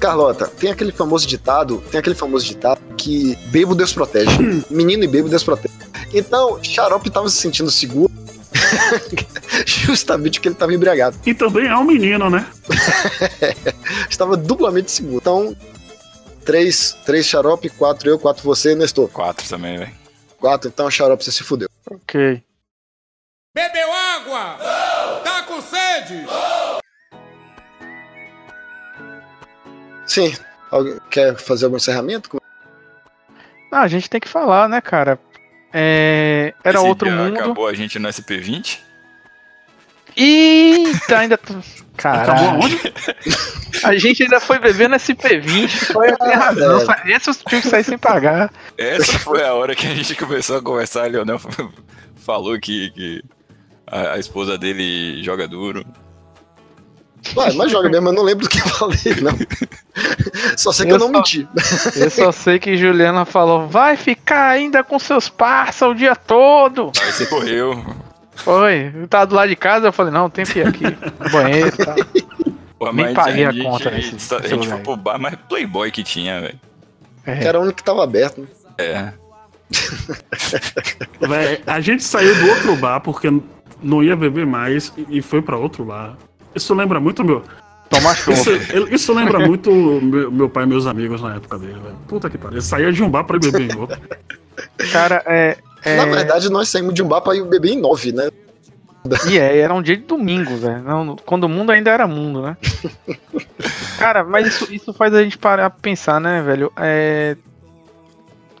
Carlota, tem aquele famoso ditado, tem aquele famoso ditado que bebo Deus protege. Menino e bebo Deus protege. Então, Xarope tava se sentindo seguro. Justamente porque ele tava embriagado. E também é um menino, né? Estava duplamente seguro. Então, três, três xarope, quatro eu, quatro você e Nestor. Quatro também, velho. Quatro, então xarope você se fudeu. Ok. Bebeu água? Tá com sede? Sim. Alguém quer fazer algum encerramento? Ah, a gente tem que falar, né, cara? É, Era Esse outro mundo. Acabou a gente no SP20. Eita, ainda. Caralho. A gente ainda foi beber no SP20. Foi a razão. Esse eu tive que sair sem pagar. Essa foi a hora que a gente começou a conversar. Leonel falou que, que a, a esposa dele joga duro. Ué, mas joga mesmo, eu não lembro do que eu falei, não. Só sei que eu, Eu não só- menti. Eu só sei que Juliana falou: vai ficar ainda com seus parça o dia todo. Aí você correu. Foi. Eu tava do lado de casa, eu falei: não, tem que ir aqui no banheiro e tal. Pô, Nem paguei a gente- conta A nesse gente, a gente foi pro bar, mas Playboy que tinha, velho. É. Que era o único que tava aberto. Né? É. Véi, a gente saiu do outro bar porque não ia beber mais e e foi pra outro bar. Isso lembra muito meu. Toma Isso, ele- isso lembra muito meu, meu pai e meus amigos na época dele, velho. Puta que pariu. Saía de um bar pra beber em outro. Cara, é. é- Na verdade, nós saímos de um bar pra ir beber em nove, né? E é, era um dia de domingo, velho. Quando o mundo ainda era mundo, né? Cara, mas isso, isso faz a gente parar pra pensar, né, velho? É.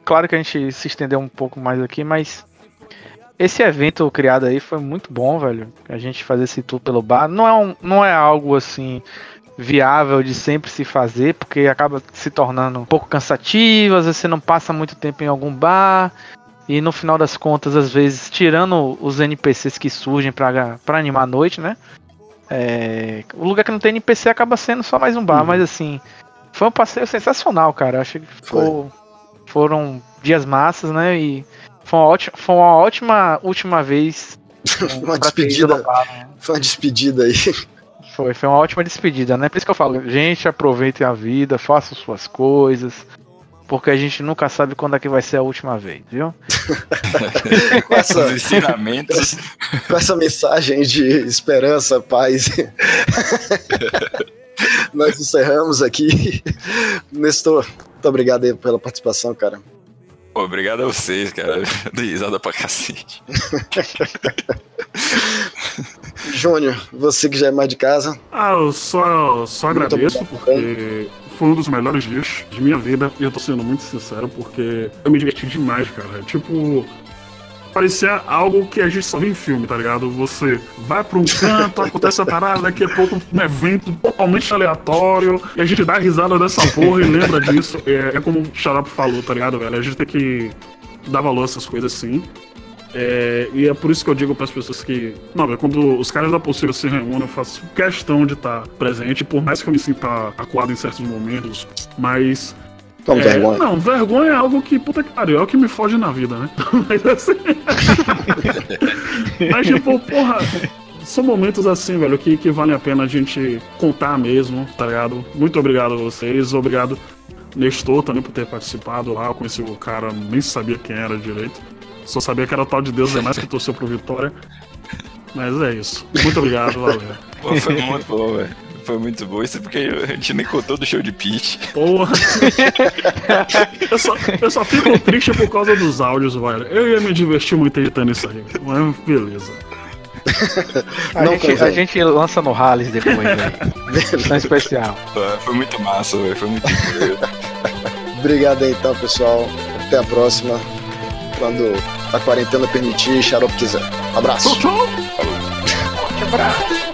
Claro que a gente se estendeu um pouco mais aqui, mas. Esse evento criado aí foi muito bom, velho. A gente fazer esse tour pelo bar. Não é, um, não é algo assim viável de sempre se fazer, porque acaba se tornando um pouco cansativo, às vezes você não passa muito tempo em algum bar. E no final das contas, às vezes, tirando os NPCs que surgem pra, pra animar a noite, né? É, o lugar que não tem NPC acaba sendo só mais um bar, mas assim, foi um passeio sensacional, cara. Acho que ficou- foram dias massas, né? E foi uma ótima, foi uma ótima última vez. Uma despedida. né? Foi uma despedida aí. Foi, foi uma ótima despedida, né? Por isso que eu falo, gente, aproveitem a vida, façam suas coisas. Porque a gente nunca sabe quando é que vai ser a última vez, viu? Com essa, Os ensinamentos. com essa mensagem de esperança, paz. Nós encerramos aqui. Nestor, muito obrigado aí pela participação, cara. Obrigado a vocês, cara. Dei risada pra cacete. Júnior, você que já é mais de casa. Ah, eu só, só Muito agradeço porque foi um dos melhores dias de minha vida e eu tô sendo muito sincero porque eu me diverti demais, cara. Tipo, parecia algo que a gente só vê em filme, tá ligado? Você vai pra um canto, acontece a parada, daqui a pouco um evento totalmente aleatório e a gente dá risada dessa porra e lembra disso. É, é como o Xarope falou, tá ligado, velho? A gente tem que dar valor a essas coisas sim. É, e é por isso que eu digo para as pessoas que. Não, é quando os caras da pulseira se reúnem, eu faço questão de estar presente, por mais que eu me sinta acuado em certos momentos. Mas. Toma é, vergonha. Não, vergonha é algo que, puta que pariu, é o que me foge na vida, né? Mas assim. mas, tipo, porra. São momentos assim, velho, que, que vale a pena a gente contar mesmo, tá ligado? Muito obrigado a vocês, obrigado Nestor também por ter participado lá. Eu conheci o cara, nem sabia quem era direito. Só sabia que era o tal de Deus demais que torceu pro Vitória. Mas é isso. Muito obrigado, valeu. Pô, foi muito bom, velho. Foi muito bom. Isso é porque a gente nem contou do show de pitch. Porra. eu, só, eu só fico triste por causa dos áudios, velho. Eu ia me divertir muito editando isso aí. Mas beleza. A, Não gente, a gente lança no Rallies depois, velho. Edição especial. Pô, Foi muito massa, velho. Foi muito incrível. Obrigado aí então, pessoal. Até a próxima. Quando a quarentena permitir, Xarope quiser. Abraço. Tchau, tchau. Abraço.